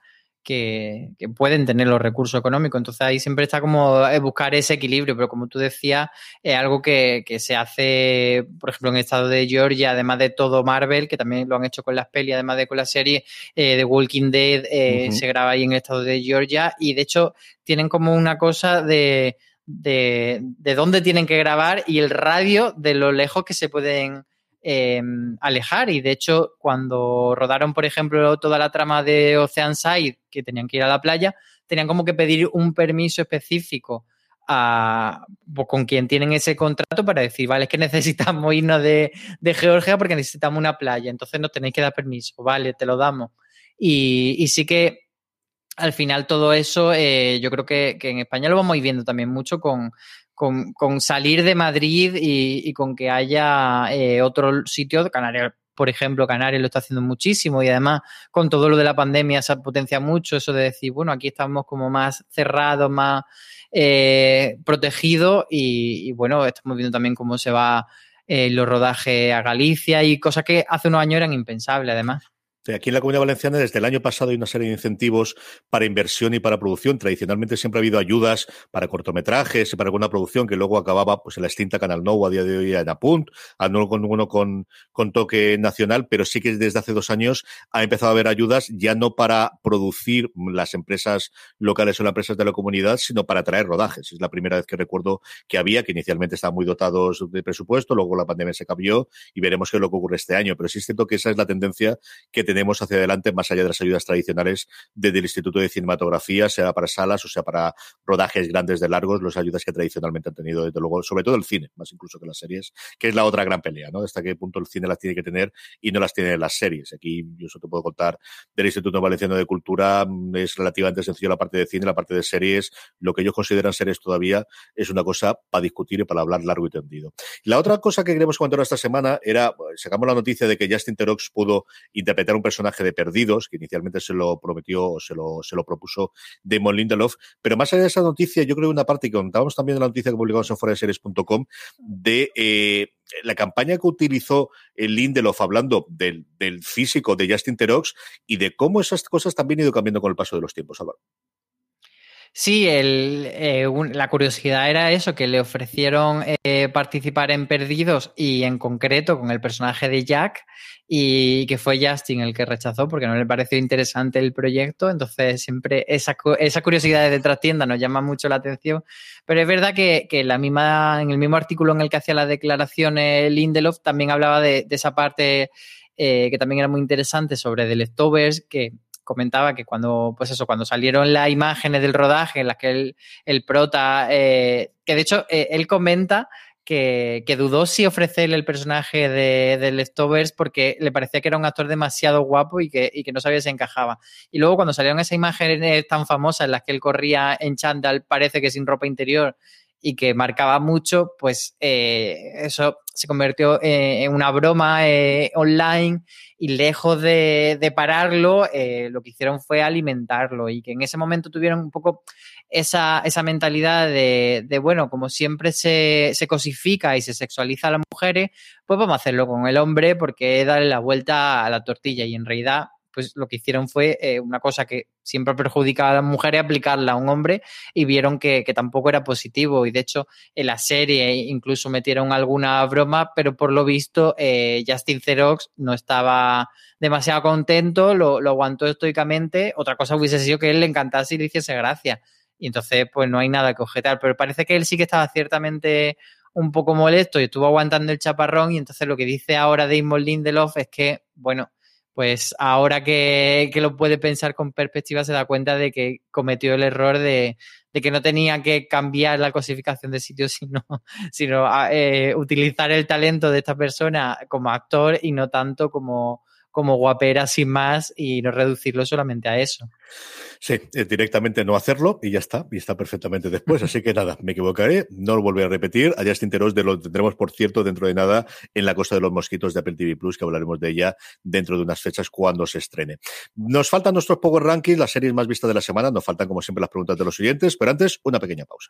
que, pueden tener los recursos económicos. Entonces ahí siempre está como eh, buscar ese equilibrio, pero como tú decías, es algo que, se hace, por ejemplo, en el estado de Georgia, además de todo Marvel, que también lo han hecho con las pelis, además de con la serie eh, de Walking Dead, eh, se graba ahí en el estado de Georgia y de hecho tienen como una cosa de, de, de dónde tienen que grabar y el radio de lo lejos que se pueden Em, alejar. Y de hecho, cuando rodaron, por ejemplo, toda la trama de Oceanside, que tenían que ir a la playa, tenían como que pedir un permiso específico a, pues, con quien tienen ese contrato para decir, vale, es que *laughs* necesitamos irnos de, Georgia porque necesitamos una playa, entonces nos tenéis que dar permiso, vale, te lo damos. Y, sí que al final todo eso, eh, yo creo que, que, en España lo vamos viendo también mucho con, con, salir de Madrid y, con que haya eh, otro sitio, Canarias, por ejemplo, Canarias lo está haciendo muchísimo y además con todo lo de la pandemia se potencia mucho eso de decir, bueno, aquí estamos como más cerrados, más eh, protegidos y, bueno, estamos viendo también cómo se va eh, los rodajes a Galicia y cosas que hace unos años eran impensables además. Aquí en la Comunidad Valenciana desde el año pasado hay una serie de incentivos para inversión y para producción. Tradicionalmente siempre ha habido ayudas para cortometrajes y para alguna producción que luego acababa pues en la extinta Canal Nou a día de hoy en Apunt, no con uno con, con toque nacional, pero sí que desde hace dos años ha empezado a haber ayudas ya no para producir las empresas locales o las empresas de la comunidad, sino para traer rodajes. Es la primera vez que recuerdo que había, que inicialmente estaban muy dotados de presupuesto, luego la pandemia se cambió y veremos qué es lo que ocurre este año. Pero sí es cierto que esa es la tendencia que tenemos hacia adelante, más allá de las ayudas tradicionales desde el Instituto de Cinematografía, sea para salas o sea para rodajes grandes de largos, las ayudas que tradicionalmente han tenido, desde luego, sobre todo el cine, más incluso que las series, que es la otra gran pelea, ¿no? Hasta qué punto el cine las tiene que tener y no las tiene las series. Aquí yo eso te puedo contar del Instituto Valenciano de Cultura, mm, es relativamente sencillo la parte de cine, la parte de series, lo que ellos consideran series todavía es una cosa para discutir y para hablar largo y tendido. La otra cosa que queremos comentar esta semana era, sacamos la noticia de que Justin Terox pudo interpretar un personaje de Perdidos, que inicialmente se lo prometió, se lo, se lo propuso Damon Lindelof. Pero más allá de esa noticia, yo creo que una parte que contábamos también de la noticia que publicamos en foraseries.com de eh, la campaña que utilizó el Lindelof hablando del, del, físico de Justin Terox y de cómo esas cosas también han ido cambiando con el paso de los tiempos. Sí, el, eh, la curiosidad era eso, que le ofrecieron eh, participar en Perdidos y en concreto con el personaje de Jack y que fue Justin el que rechazó porque no le pareció interesante el proyecto. Entonces siempre esa, esa curiosidad de trastienda nos llama mucho la atención. Pero es verdad que, la misma, en el mismo artículo en el que hacía la declaración Lindelof también hablaba de, de esa parte eh, que también era muy interesante sobre The Leftovers, que comentaba que cuando, pues eso, cuando salieron las imágenes del rodaje en las que el, prota, eh, que de hecho eh, él comenta que, que, dudó si ofrecerle el personaje de, de, Leftovers porque le parecía que era un actor demasiado guapo y que, y que no sabía si encajaba. Y luego cuando salieron esas imágenes tan famosas en las que él corría en chandal, parece que sin ropa interior, y que marcaba mucho, pues eh, eso se convirtió eh, en una broma eh, online y lejos de, pararlo, lo que hicieron fue alimentarlo y que en ese momento tuvieron un poco esa, esa mentalidad de, de, bueno, como siempre se, se cosifica y se sexualiza a las mujeres, pues vamos a hacerlo con el hombre porque darle la vuelta a la tortilla y en realidad pues lo que hicieron fue eh, una cosa que siempre perjudicaba a las mujeres, aplicarla a un hombre y vieron que, que, tampoco era positivo. Y de hecho, en la serie incluso metieron alguna broma, pero por lo visto eh, Justin Xerox no estaba demasiado contento, lo, lo, aguantó estoicamente. Otra cosa hubiese sido que él le encantase y le hiciese gracia. Y entonces, pues no hay nada que objetar. Pero parece que él sí que estaba ciertamente un poco molesto y estuvo aguantando el chaparrón. Y entonces lo que dice ahora Damon Lindelof es que, bueno, pues ahora que, que, lo puede pensar con perspectiva se da cuenta de que cometió el error de, de que no tenía que cambiar la cosificación de sitio, *laughs* sino, sino eh, utilizar el talento de esta persona como actor y no tanto como, como guapera sin más y no reducirlo solamente a eso. Sí, eh, directamente no hacerlo y ya está, y está perfectamente después. *laughs* Así que nada, me equivocaré, no lo volveré a repetir. A Justin Teros de lo tendremos, por cierto, dentro de nada en la Costa de los Mosquitos de Apple TV Plus, que hablaremos de ella dentro de unas fechas cuando se estrene. Nos faltan nuestros Power Rankings, las series más vistas de la semana, nos faltan como siempre las preguntas de los oyentes, pero antes una pequeña pausa.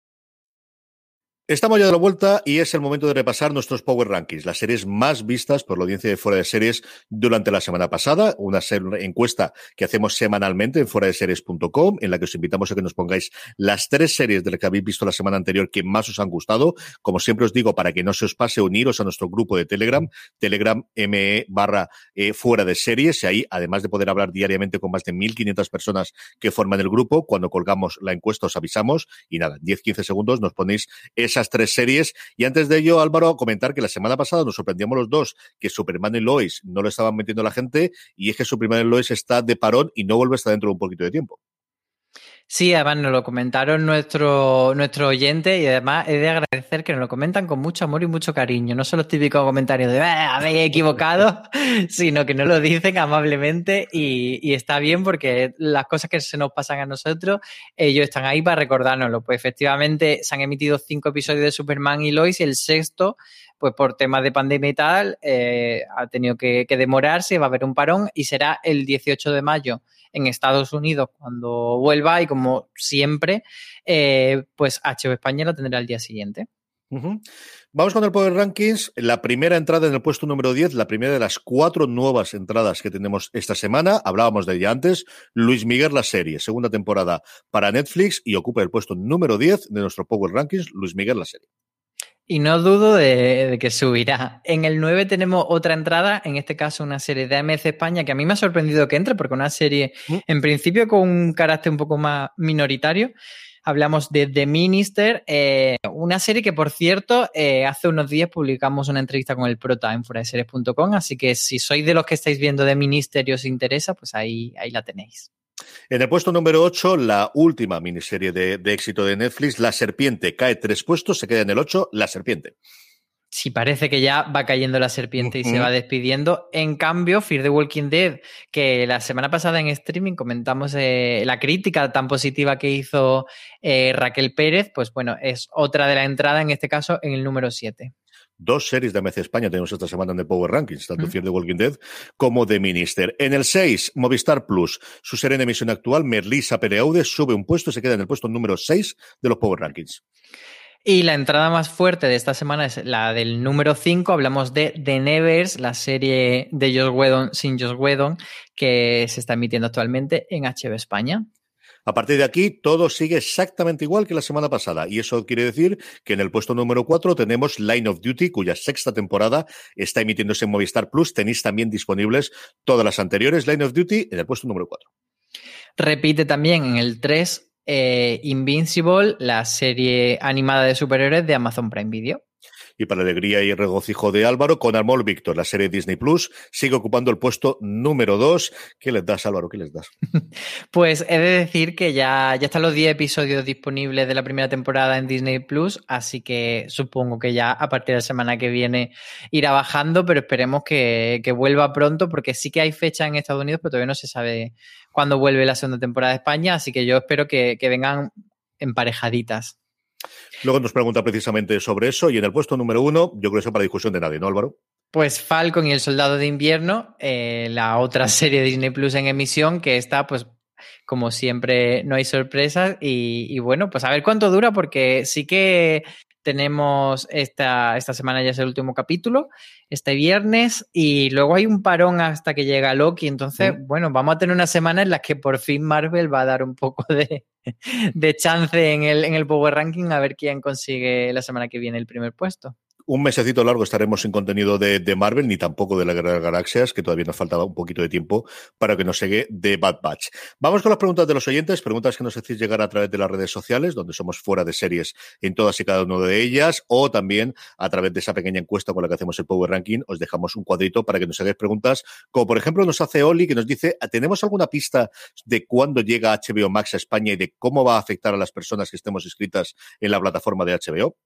Estamos ya de la vuelta y es el momento de repasar nuestros Power Rankings, las series más vistas por la audiencia de Fuera de Series durante la semana pasada, una encuesta que hacemos semanalmente en fuera de series.com, en la que os invitamos a que nos pongáis las tres series de las que habéis visto la semana anterior que más os han gustado. Como siempre os digo, para que no se os pase, uniros a nuestro grupo de Telegram, Telegram ME barra eh, Fuera de Series, y ahí, además de poder hablar diariamente con más de 1.500 personas que forman el grupo, cuando colgamos la encuesta os avisamos y nada, 10-15 segundos nos ponéis esa tres series. Y antes de ello, Álvaro, comentar que la semana pasada nos sorprendíamos los dos que Superman y Lois no lo estaban metiendo la gente y es que Superman y Lois está de parón y no vuelve hasta dentro de un poquito de tiempo. Sí, además nos lo comentaron nuestro, nuestro oyente y además he de agradecer que nos lo comentan con mucho amor y mucho cariño. No son los típicos comentarios de ah, habéis equivocado, *laughs* sino que nos lo dicen amablemente y, y, está bien porque las cosas que se nos pasan a nosotros, ellos están ahí para recordárnoslo. Pues efectivamente se han emitido cinco episodios de Superman y Lois y el sexto pues por temas de pandemia y tal, eh, ha tenido que, demorarse, va a haber un parón y será el 18 de mayo en Estados Unidos cuando vuelva y como siempre, eh, pues HBO España lo tendrá el día siguiente. Vamos con el Power Rankings. La primera entrada en el puesto número 10, la primera de las cuatro nuevas entradas que tenemos esta semana. Hablábamos de ella antes. Luis Miguel, la serie, segunda temporada para Netflix y ocupa el puesto número 10 de nuestro Power Rankings. Luis Miguel, la serie. Y no dudo de, de, que subirá. En el 9 tenemos otra entrada, en este caso una serie de AMC España, que a mí me ha sorprendido que entre, porque una serie, ¿Mm? en principio, con un carácter un poco más minoritario. Hablamos de The Minister, eh, una serie que, por cierto, eh, hace unos días publicamos una entrevista con el prota en foraseries.com, así que si sois de los que estáis viendo The Minister y os interesa, pues ahí, ahí la tenéis. En el puesto número 8, la última miniserie de, de, éxito de Netflix, La Serpiente, cae tres puestos, se queda en el 8, La Serpiente. Sí, parece que ya va cayendo la serpiente y uh -huh. se va despidiendo. En cambio, Fear the Walking Dead, que la semana pasada en streaming comentamos eh, la crítica tan positiva que hizo eh, Raquel Pérez, pues bueno, es otra de la entrada, en este caso, en el número 7 dos series de AMC España tenemos esta semana en el Power Rankings, tanto. Fear the Walking Dead como The Minister. En el 6, Movistar Plus, su serie en emisión actual, Merlisa Pereaude, sube un puesto y se queda en el puesto número 6 de los Power Rankings. Y la entrada más fuerte de esta semana es la del número 5. Hablamos de The Nevers, la serie de Josh Whedon sin Josh Whedon, que se está emitiendo actualmente en HBO España. A partir de aquí, todo sigue exactamente igual que la semana pasada. Y eso quiere decir que en el puesto número 4 tenemos Line of Duty, cuya sexta temporada está emitiéndose en Movistar Plus. Tenéis también disponibles todas las anteriores Line of Duty en el puesto número 4. Repite también en el 3 eh, Invincible, la serie animada de superhéroes de Amazon Prime Video. Y para alegría y regocijo de Álvaro, con Armol Víctor, la serie Disney Plus, sigue ocupando el puesto número 2. ¿Qué les das, Álvaro? ¿Qué les das? *laughs* Pues he de decir que ya, ya están los 10 episodios disponibles de la primera temporada en Disney Plus, así que supongo que ya a partir de la semana que viene irá bajando, pero esperemos que, que vuelva pronto, porque sí que hay fecha en Estados Unidos, pero todavía no se sabe cuándo vuelve la segunda temporada de España, así que yo espero que, que vengan emparejaditas. Luego nos pregunta precisamente sobre eso y en el puesto número uno, yo creo que eso para discusión de nadie, ¿no, Álvaro? Pues Falcon y el Soldado de Invierno, eh, la otra serie de Disney Plus en emisión, que está, pues, como siempre, no hay sorpresas. Y, y, bueno, pues a ver cuánto dura, porque sí que tenemos esta, esta semana ya es el último capítulo, este viernes, y luego hay un parón hasta que llega Loki. Entonces, bueno, vamos a tener una semana en la que por fin Marvel va a dar un poco de, de chance en el, en el Power Ranking a ver quién consigue la semana que viene el primer puesto un mesecito largo estaremos sin contenido de, de, Marvel, ni tampoco de la Guerra de las Galaxias, que todavía nos faltaba un poquito de tiempo para que nos llegue de Bad Batch. Vamos con las preguntas de los oyentes, preguntas que nos hacéis llegar a través de las redes sociales, donde somos fuera de series en todas y cada una de ellas, o también a través de esa pequeña encuesta con la que hacemos el Power Ranking, os dejamos un cuadrito para que nos hagáis preguntas, como por ejemplo nos hace Oli, que nos dice, ¿tenemos alguna pista de cuándo llega HBO Max a España y de cómo va a afectar a las personas que estemos inscritas en la plataforma de HBO?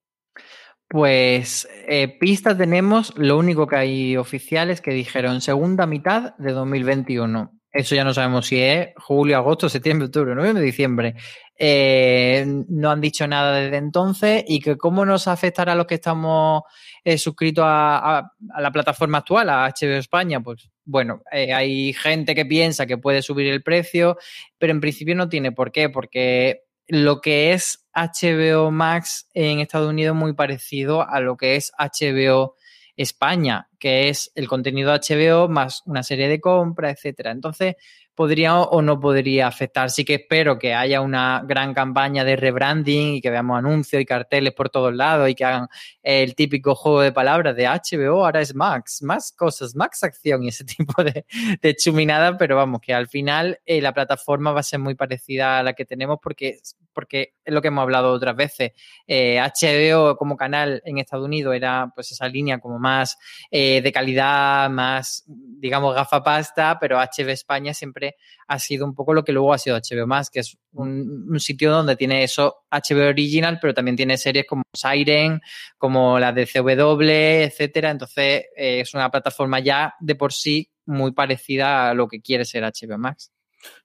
Pues eh, pistas tenemos, lo único que hay oficiales que dijeron segunda mitad de 2021. Eso ya no sabemos si es julio, agosto, septiembre, octubre, noviembre, diciembre. Eh, no han dicho nada desde entonces y que cómo nos afectará a los que estamos eh, suscritos a, a, la plataforma actual, a HBO España. Pues bueno, eh, hay gente que piensa que puede subir el precio, pero en principio no tiene por qué, porque lo que es HBO Max en Estados Unidos muy parecido a lo que es HBO España, que es el contenido HBO más una serie de compras, etcétera. Entonces, podría o no podría afectar. Sí que espero que haya una gran campaña de rebranding y que veamos anuncios y carteles por todos lados y que hagan el típico juego de palabras de HBO, ahora es Max, más cosas, Max acción y ese *laughs* tipo de, de chuminada, pero vamos, que al final eh, la plataforma va a ser muy parecida a la que tenemos porque, porque es lo que hemos hablado otras veces. Eh, HBO como canal en Estados Unidos era pues esa línea como más eh, eh, de calidad más, digamos, gafapasta, pero HBO España siempre ha sido un poco lo que luego ha sido HBO más, que es un, sitio donde tiene eso HBO Original, pero también tiene series como Siren, como la de CW, etcétera. Entonces, eh, es una plataforma ya de por sí muy parecida a lo que quiere ser HBO Max.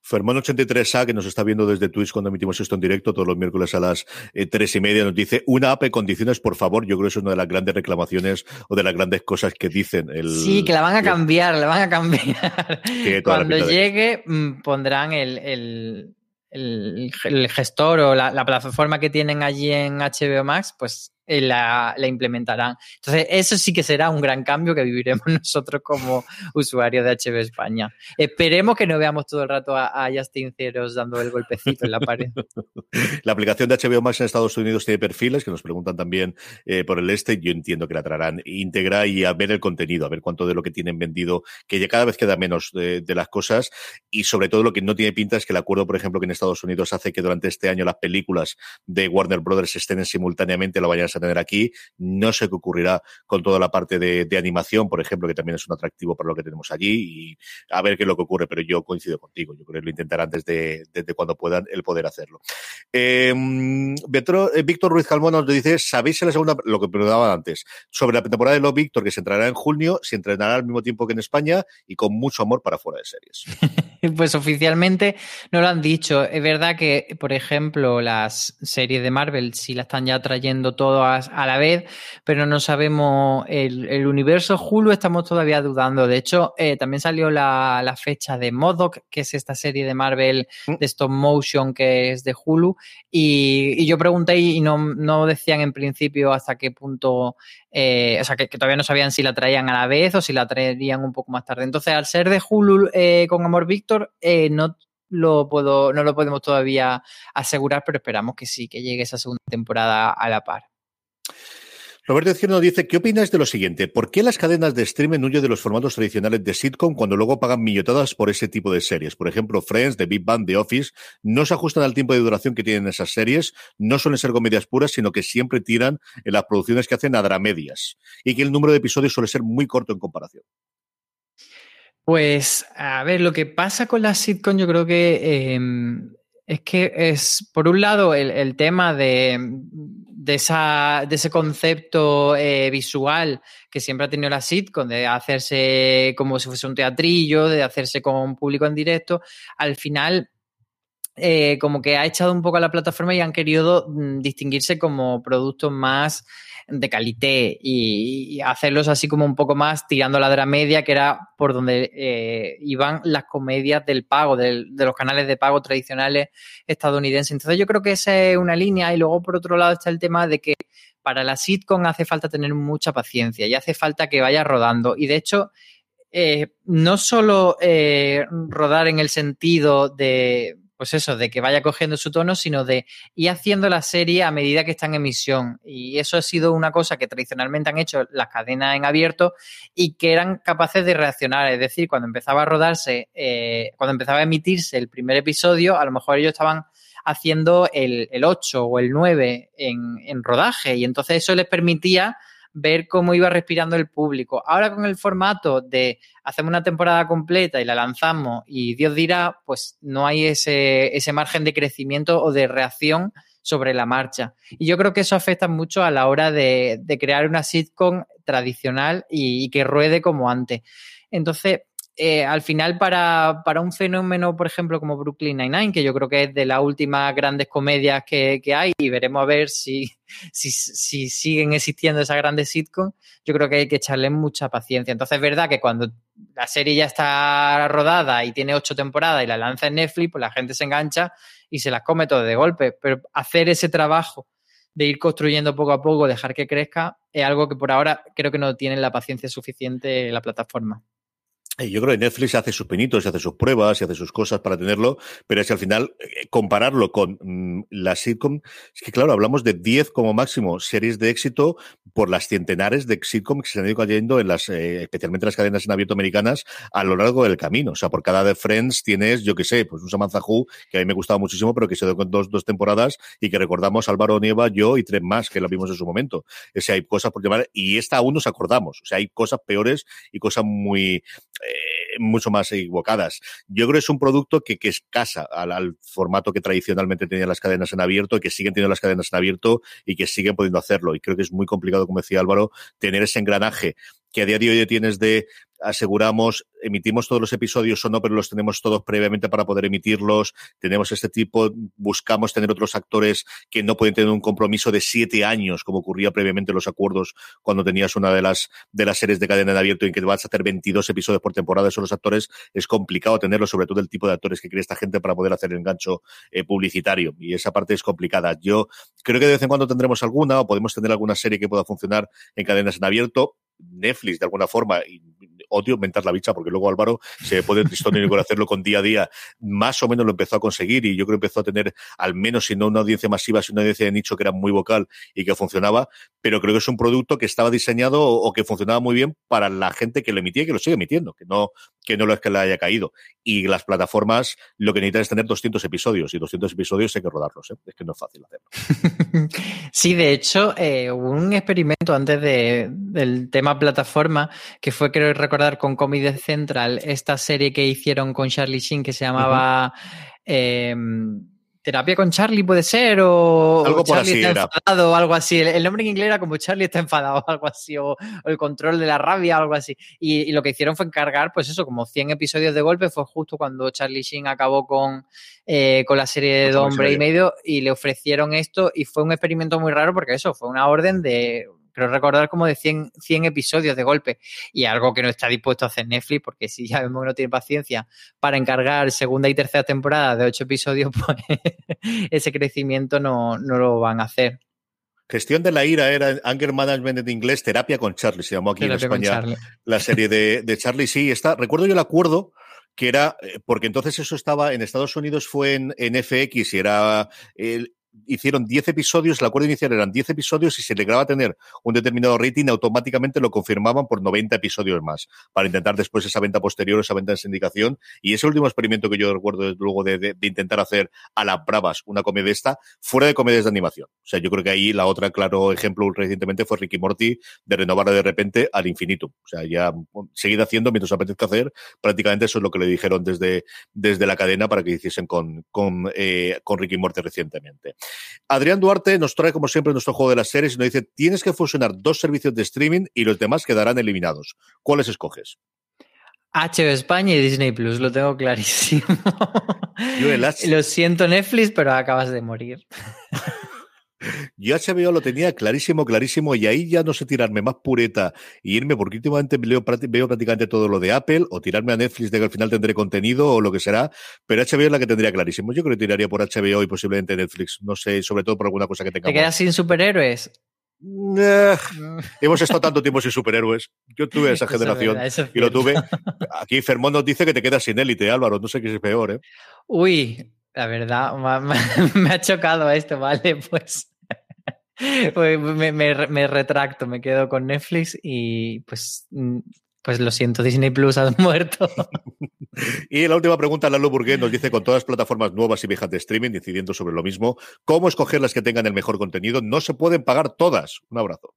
Fermón83A, que nos está viendo desde Twitch cuando emitimos esto en directo todos los miércoles a las eh, tres y media, nos dice una app en condiciones, por favor. Yo creo que es una de las grandes reclamaciones o de las grandes cosas que dicen. El, sí, que la van a cambiar, la van a cambiar. Cuando llegue, mm, pondrán el, gestor o la, la, plataforma que tienen allí en HBO Max, pues eh, la, implementarán. Entonces, eso sí que será un gran cambio que viviremos *laughs* nosotros como usuarios de HB España. Esperemos que no veamos todo el rato a, Justin Ceros dando el golpecito en la pared. *laughs* La aplicación de HBO Max en Estados Unidos tiene perfiles que nos preguntan también eh, por el este. Yo entiendo que la traerán íntegra y a ver el contenido, a ver cuánto de lo que tienen vendido, que ya cada vez queda menos de, de las cosas y sobre todo lo que no tiene pinta es que el acuerdo, por ejemplo, que en Estados Unidos hace que durante este año las películas de Warner Brothers estén simultáneamente, lo vayan a tener aquí. No sé qué ocurrirá con toda la parte de, animación, por ejemplo, que también es un atractivo para lo que tenemos allí y a ver qué es lo que ocurre, pero yo coincido contigo. Yo creo que lo intentarán desde, desde cuando puedan el poder hacerlo. Em, eh, Víctor Ruiz Calmón nos dice, ¿sabéis en la segunda, lo que preguntaba antes, sobre la temporada de Lo Víctor que se entrará en junio, se entrenará al mismo tiempo que en España y con mucho amor para fuera de series? *laughs* *laughs* pues oficialmente no lo han dicho. Es verdad que, por ejemplo, las series de Marvel sí la están ya trayendo todas a la vez, pero no sabemos el, universo Hulu, estamos todavía dudando. De hecho, eh, también salió la, fecha de Modoc, que es esta serie de Marvel mm. de stop motion que es de Hulu, y, yo pregunté y no, no, decían en principio hasta qué punto, eh, o sea, que, todavía no sabían si la traían a la vez o si la traerían un poco más tarde. Entonces, al ser de Hulu eh, con Amor Víctor, no lo puedo, no lo podemos todavía asegurar, pero esperamos que sí, que llegue esa segunda temporada a la par. Roberto Izquierdo dice, ¿qué opinas de lo siguiente? ¿Por qué las cadenas de streaming huyen de los formatos tradicionales de sitcom cuando luego pagan millotadas por ese tipo de series? Por ejemplo, Friends, The Big Bang, The Office, no se ajustan al tiempo de duración que tienen esas series, no suelen ser comedias puras, sino que siempre tiran en las producciones que hacen a dramedias y que el número de episodios suele ser muy corto en comparación. Pues, a ver, lo que pasa con las sitcom yo creo que em, es que es, por un lado, el, tema de, de, esa, de, ese concepto eh, visual que siempre ha tenido la sitcom, de hacerse como si fuese un teatrillo, de hacerse con un público en directo, al final eh, como que ha echado un poco a la plataforma y han querido mm, distinguirse como productos más de calité y, hacerlos así como un poco más tirando la dramedia, que era por donde eh, iban las comedias del pago, de los canales de pago tradicionales estadounidenses. Entonces yo creo que esa es una línea y luego por otro lado está el tema de que para la sitcom hace falta tener mucha paciencia y hace falta que vaya rodando. Y de hecho, eh, no solo rodar en el sentido de pues eso, de que vaya cogiendo su tono, sino de ir haciendo la serie a medida que está en emisión. Y eso ha sido una cosa que tradicionalmente han hecho las cadenas en abierto y que eran capaces de reaccionar. Es decir, cuando empezaba a rodarse, eh, cuando empezaba a emitirse el primer episodio, a lo mejor ellos estaban haciendo el, 8 o el 9 en, en rodaje y entonces eso les permitía ver cómo iba respirando el público. Ahora con el formato de hacemos una temporada completa y la lanzamos y Dios dirá, pues no hay ese, ese margen de crecimiento o de reacción sobre la marcha. Y yo creo que eso afecta mucho a la hora de, de crear una sitcom tradicional y, y, que ruede como antes. Entonces, eh, al final para, un fenómeno, por ejemplo, como Brooklyn Nine-Nine, que yo creo que es de las últimas grandes comedias que, hay, y veremos a ver si, si, siguen existiendo esas grandes sitcoms, yo creo que hay que echarle mucha paciencia. Entonces es verdad que cuando la serie ya está rodada y tiene ocho temporadas y la lanza en Netflix, pues la gente se engancha y se las come todo de golpe. Pero hacer ese trabajo de ir construyendo poco a poco, dejar que crezca, es algo que por ahora creo que no tienen la paciencia suficiente la plataforma. Yo creo que Netflix hace sus pinitos, hace sus pruebas y hace sus cosas para tenerlo, pero es que al final eh, compararlo con mm, la sitcom, es que claro, hablamos de 10 como máximo series de éxito por las centenares de sitcoms que se han ido cayendo en las, eh, especialmente las cadenas en abierto americanas a lo largo del camino. O sea, por cada de Friends tienes, yo qué sé, pues un Samantha Who, que a mí me gustaba muchísimo, pero que se dio con dos, dos temporadas y que recordamos Álvaro Nieva, yo y tres más que la vimos en su momento. O sea, hay cosas por llamar, y esta aún nos acordamos. O sea, hay cosas peores y cosas muy, eh, mucho más equivocadas. Yo creo que es un producto que, que escasa al, al, formato que tradicionalmente tenían las cadenas en abierto y que siguen teniendo las cadenas en abierto y que siguen pudiendo hacerlo. Y creo que es muy complicado, como decía Álvaro, tener ese engranaje que a día de hoy tienes de aseguramos, emitimos todos los episodios o no, pero los tenemos todos previamente para poder emitirlos. Tenemos este tipo, buscamos tener otros actores que no pueden tener un compromiso de siete años, como ocurría previamente en los acuerdos cuando tenías una de las, de las series de cadena de abierto en que vas a hacer 22 episodios por temporada. Esos los actores es complicado tenerlo, sobre todo el tipo de actores que quiere esta gente para poder hacer el engancho eh, publicitario. Y esa parte es complicada. Yo creo que de vez en cuando tendremos alguna o podemos tener alguna serie que pueda funcionar en cadenas en abierto Netflix de alguna forma, y odio mentar la bicha porque luego Álvaro se puede tristón con hacerlo con día a día, más o menos lo empezó a conseguir y yo creo que empezó a tener al menos si no una audiencia masiva, sino una audiencia de nicho que era muy vocal y que funcionaba, pero creo que es un producto que estaba diseñado o que funcionaba muy bien para la gente que lo emitía y que lo sigue emitiendo, que no, que no lo es que le haya caído. Y las plataformas lo que necesitan es tener 200 episodios y 200 episodios hay que rodarlos, ¿eh? es que no es fácil hacerlo. *laughs* sí, de hecho, eh, un experimento antes de, del tema plataforma que fue, creo recordar, con Comedy Central, esta serie que hicieron con Charlie Sheen que se llamaba... Uh -huh. eh, terapia con Charlie puede ser o, algo Charlie así está era. enfadado o algo así. El, el, nombre en inglés era como Charlie está enfadado o *laughs* algo así o, o el control de la rabia algo así. Y, y, lo que hicieron fue encargar, pues eso, como 100 episodios de golpe. Fue justo cuando Charlie Sheen acabó con, eh, con la serie de Hombre y Medio y le ofrecieron esto y fue un experimento muy raro porque eso fue una orden de creo recordar como de 100, 100, episodios de golpe y algo que no está dispuesto a hacer Netflix porque si ya vemos que no tiene paciencia para encargar segunda y tercera temporada de ocho episodios, *laughs* pues ese crecimiento no, no lo van a hacer. Gestión de la ira era Anger Management en inglés, terapia con Charlie, se llamó aquí terapia en España la serie de, de, Charlie. Sí, está. Recuerdo yo el acuerdo que era, eh, porque entonces eso estaba en Estados Unidos, fue en, en FX y era el, hicieron 10 episodios, el acuerdo inicial eran 10 episodios y si le graba tener un determinado rating, automáticamente lo confirmaban por 90 episodios más, para intentar después esa venta posterior, esa venta en sindicación. Y ese último experimento que yo recuerdo luego de, de, de, intentar hacer a las bravas una comedia esta, fuera de comedias de animación. O sea, yo creo que ahí la otra, claro, ejemplo recientemente fue Ricky Morty, de renovar de repente al infinito. O sea, ya seguir haciendo mientras apetezca hacer, prácticamente eso es lo que le dijeron desde, desde la cadena para que hiciesen con, con, eh, con Ricky Morty recientemente. Adrián Duarte nos trae, como siempre, nuestro juego de las series y nos dice: tienes que fusionar dos servicios de streaming y los demás quedarán eliminados. ¿Cuáles escoges? HBO España y Disney Plus, lo tengo clarísimo. Lo siento, Netflix, pero acabas de morir. Yo HBO lo tenía clarísimo, clarísimo, y ahí ya no sé tirarme más pureta y irme, porque últimamente veo, veo prácticamente todo lo de Apple, o tirarme a Netflix de que al final tendré contenido o lo que será, pero HBO es la que tendría clarísimo. Yo creo que tiraría por HBO y posiblemente Netflix, no sé, sobre todo por alguna cosa que tenga. ¿Te quedas sin superhéroes? Eh, *laughs* hemos estado tanto tiempo sin superhéroes. Yo tuve esa generación es verdad, es y lo tuve. *laughs* Aquí Fermón nos dice que te quedas sin élite, Álvaro. No sé qué es peor, ¿eh? Uy, la verdad, *laughs* me ha chocado esto, vale, *laughs* pues. Pues me, me, me, retracto, me quedo con Netflix y pues, pues lo siento, Disney Plus has *laughs* muerto. y la última pregunta, Lalo Burguet nos dice, con todas las plataformas nuevas y viejas de streaming, decidiendo sobre lo mismo, ¿cómo escoger las que tengan el mejor contenido? No se pueden pagar todas. Un abrazo.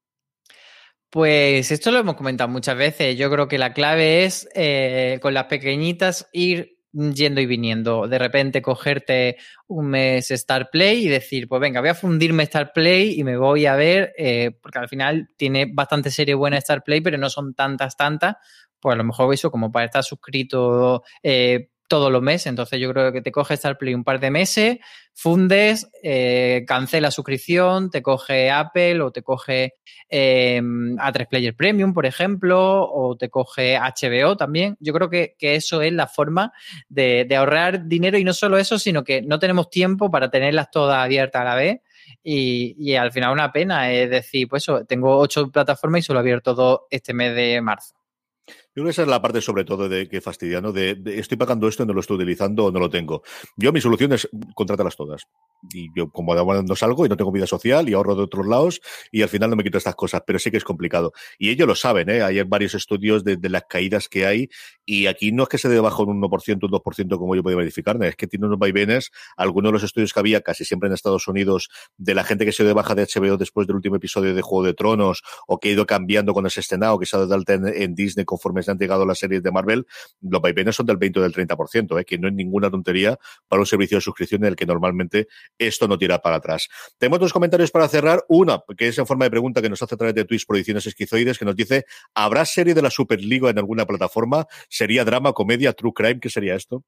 Pues esto lo hemos comentado muchas veces. Yo creo que la clave es eh, con las pequeñitas ir yendo y viniendo. De repente cogerte un mes Star Play y decir, pues venga, voy a fundirme Star Play y me voy a ver, eh, porque al final tiene bastante serie buena Star Play, pero no son tantas, tantas. Pues a lo mejor eso como para estar suscrito eh, todos los meses. Entonces yo creo que te coge Star Play un par de meses, fundes, eh, cancela suscripción, te coge Apple o te coge eh, A3 Player Premium, por ejemplo, o te coge HBO también. Yo creo que, que eso es la forma de, ahorrar dinero y no solo eso, sino que no tenemos tiempo para tenerlas todas abiertas a la vez. Y, al final una pena es decir, pues tengo ocho plataformas y solo he abierto dos este mes de marzo. Yo creo que esa es la parte sobre todo de que fastidiano de, estoy pagando esto no lo estoy utilizando o no lo tengo. Yo mi solución es contratarlas todas. Y yo como no salgo y no tengo vida social y ahorro de otros lados y al final no me quito estas cosas, pero sí que es complicado. Y ellos lo saben, ¿eh? hay varios estudios de, las caídas que hay y aquí no es que se dé bajo un 1%, un 2% como yo podía verificar, es que tiene unos vaivenes, algunos de los estudios que había casi siempre en Estados Unidos de la gente que se dio de baja de HBO después del último episodio de Juego de Tronos o que ha ido cambiando con ese estrenado, que se ha dado de alta en, Disney conforme se han llegado las series de Marvel, los vaivenes son del 20 o del 30%, ¿eh? que no es ninguna tontería para un servicio de suscripción en el que normalmente esto no tira para atrás. Tenemos dos comentarios para cerrar. Una, que es en forma de pregunta que nos hace a través de Twitch Proyecciones Esquizoides, que nos dice, ¿habrá serie de la Superliga en alguna plataforma? ¿Sería drama, comedia, true crime? ¿Qué sería esto?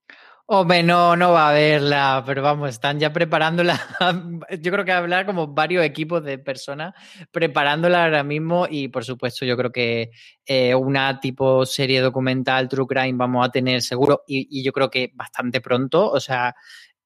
Hombre, no, no va a haberla, pero vamos, están ya preparándola. *laughs* Yo creo que hablar como varios equipos de personas preparándola ahora mismo y por supuesto yo creo que eh, una tipo serie documental, True Crime, vamos a tener seguro y, yo creo que bastante pronto. O sea,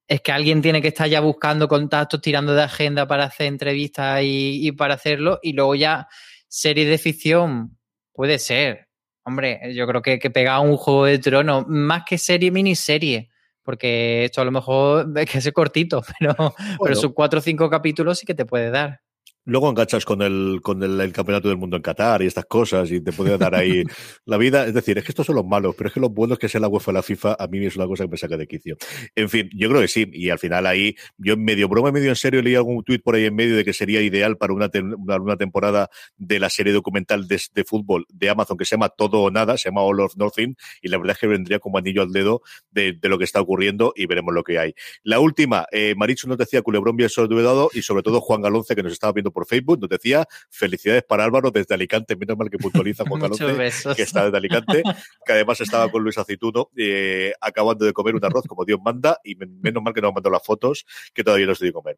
es que alguien tiene que estar ya buscando contactos, tirando de agenda para hacer entrevistas y, y para hacerlo y luego ya serie de ficción puede ser Hombre, yo creo que, que pega un juego de trono, más que serie, miniserie, porque esto a lo mejor *laughs* es que es cortito, pero, pero sus cuatro o cinco capítulos sí que te puede dar. Luego enganchas con el, con el, campeonato del mundo en Qatar y estas cosas y te puede dar ahí la vida. Es decir, es que estos son los malos, pero es que los buenos que sea la UEFA o la FIFA a mí es una cosa que me saca de quicio. En fin, yo creo que sí. Y al final ahí, yo medio broma, medio en serio, leí algún tuit por ahí en medio de que sería ideal para una, una temporada de la serie documental de, fútbol de Amazon que se llama Todo o Nada, se llama All of Nothing, y la verdad es que vendría como anillo al dedo de, de lo que está ocurriendo y veremos lo que hay. La última, eh, Marichu nos decía Culebrón bien dado y sobre todo Juan Galonce que nos estaba viendo por por Facebook, nos decía felicidades para Álvaro desde Alicante, menos mal que puntualiza Juan *laughs* Calonce, que está desde Alicante, que además estaba con Luis Aceituno eh, acabando de comer un arroz como Dios manda y menos mal que nos mandado las fotos que todavía no estoy de comer.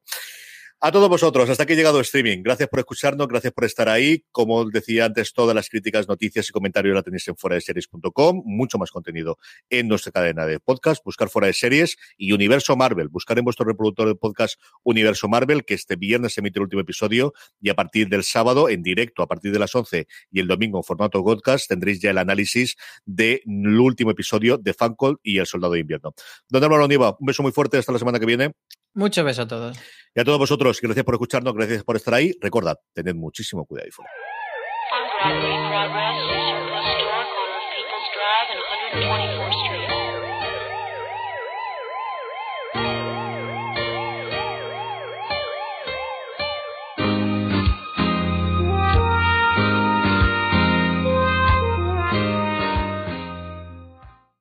A todos vosotros, hasta aquí ha llegado streaming. Gracias por escucharnos, gracias por estar ahí. Como decía antes, todas las críticas, noticias y comentarios la tenéis en fuera series.com. Mucho más contenido en nuestra cadena de podcast. Buscar fuera de series y Universo Marvel. Buscar en vuestro reproductor de podcast Universo Marvel, que este viernes se emite el último episodio y a partir del sábado en directo, a partir de las 11 y el domingo en formato podcast, tendréis ya el análisis del último episodio de Fancol y El Soldado de Invierno. Don Álvaro Oniva, un beso muy fuerte hasta la semana que viene. Mucho beso a todos. Y a todos vosotros, gracias por escucharnos, gracias por estar ahí. Recordad, tened muchísimo cuidado y fuera.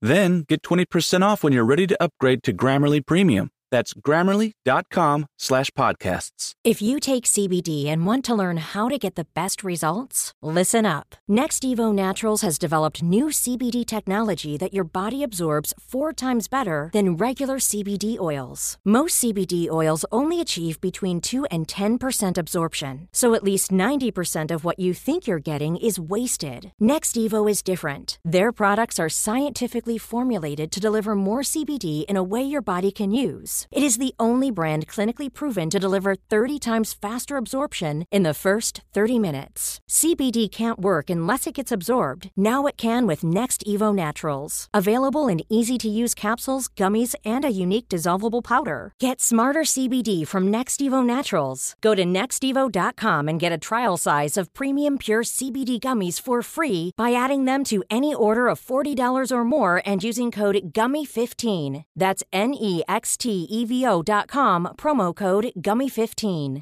Then get 20% off when you're ready to upgrade to Grammarly Premium. That's grammarly.com slash podcasts. If you take CBD and want to learn how to get the best results, listen up. Next Evo Naturals has developed new CBD technology that your body absorbs four times better than regular CBD oils. Most CBD oils only achieve between 2 and 10% absorption, so at least 90% of what you think you're getting is wasted. Next Evo is different. Their products are scientifically formulated to deliver more CBD in a way your body can use. It is the only brand clinically proven to deliver 30 times faster absorption in the first 30 minutes. CBD can't work unless it gets absorbed. Now it can with Next Evo Naturals. Available in easy to use capsules, gummies, and a unique dissolvable powder. Get smarter CBD from Next Evo Naturals. Go to nextevo.com and get a trial size of premium pure CBD gummies for free by adding them to any order of $40 or more and using code GUMMY15. That's N E X T evo.com promo code GUMMY15.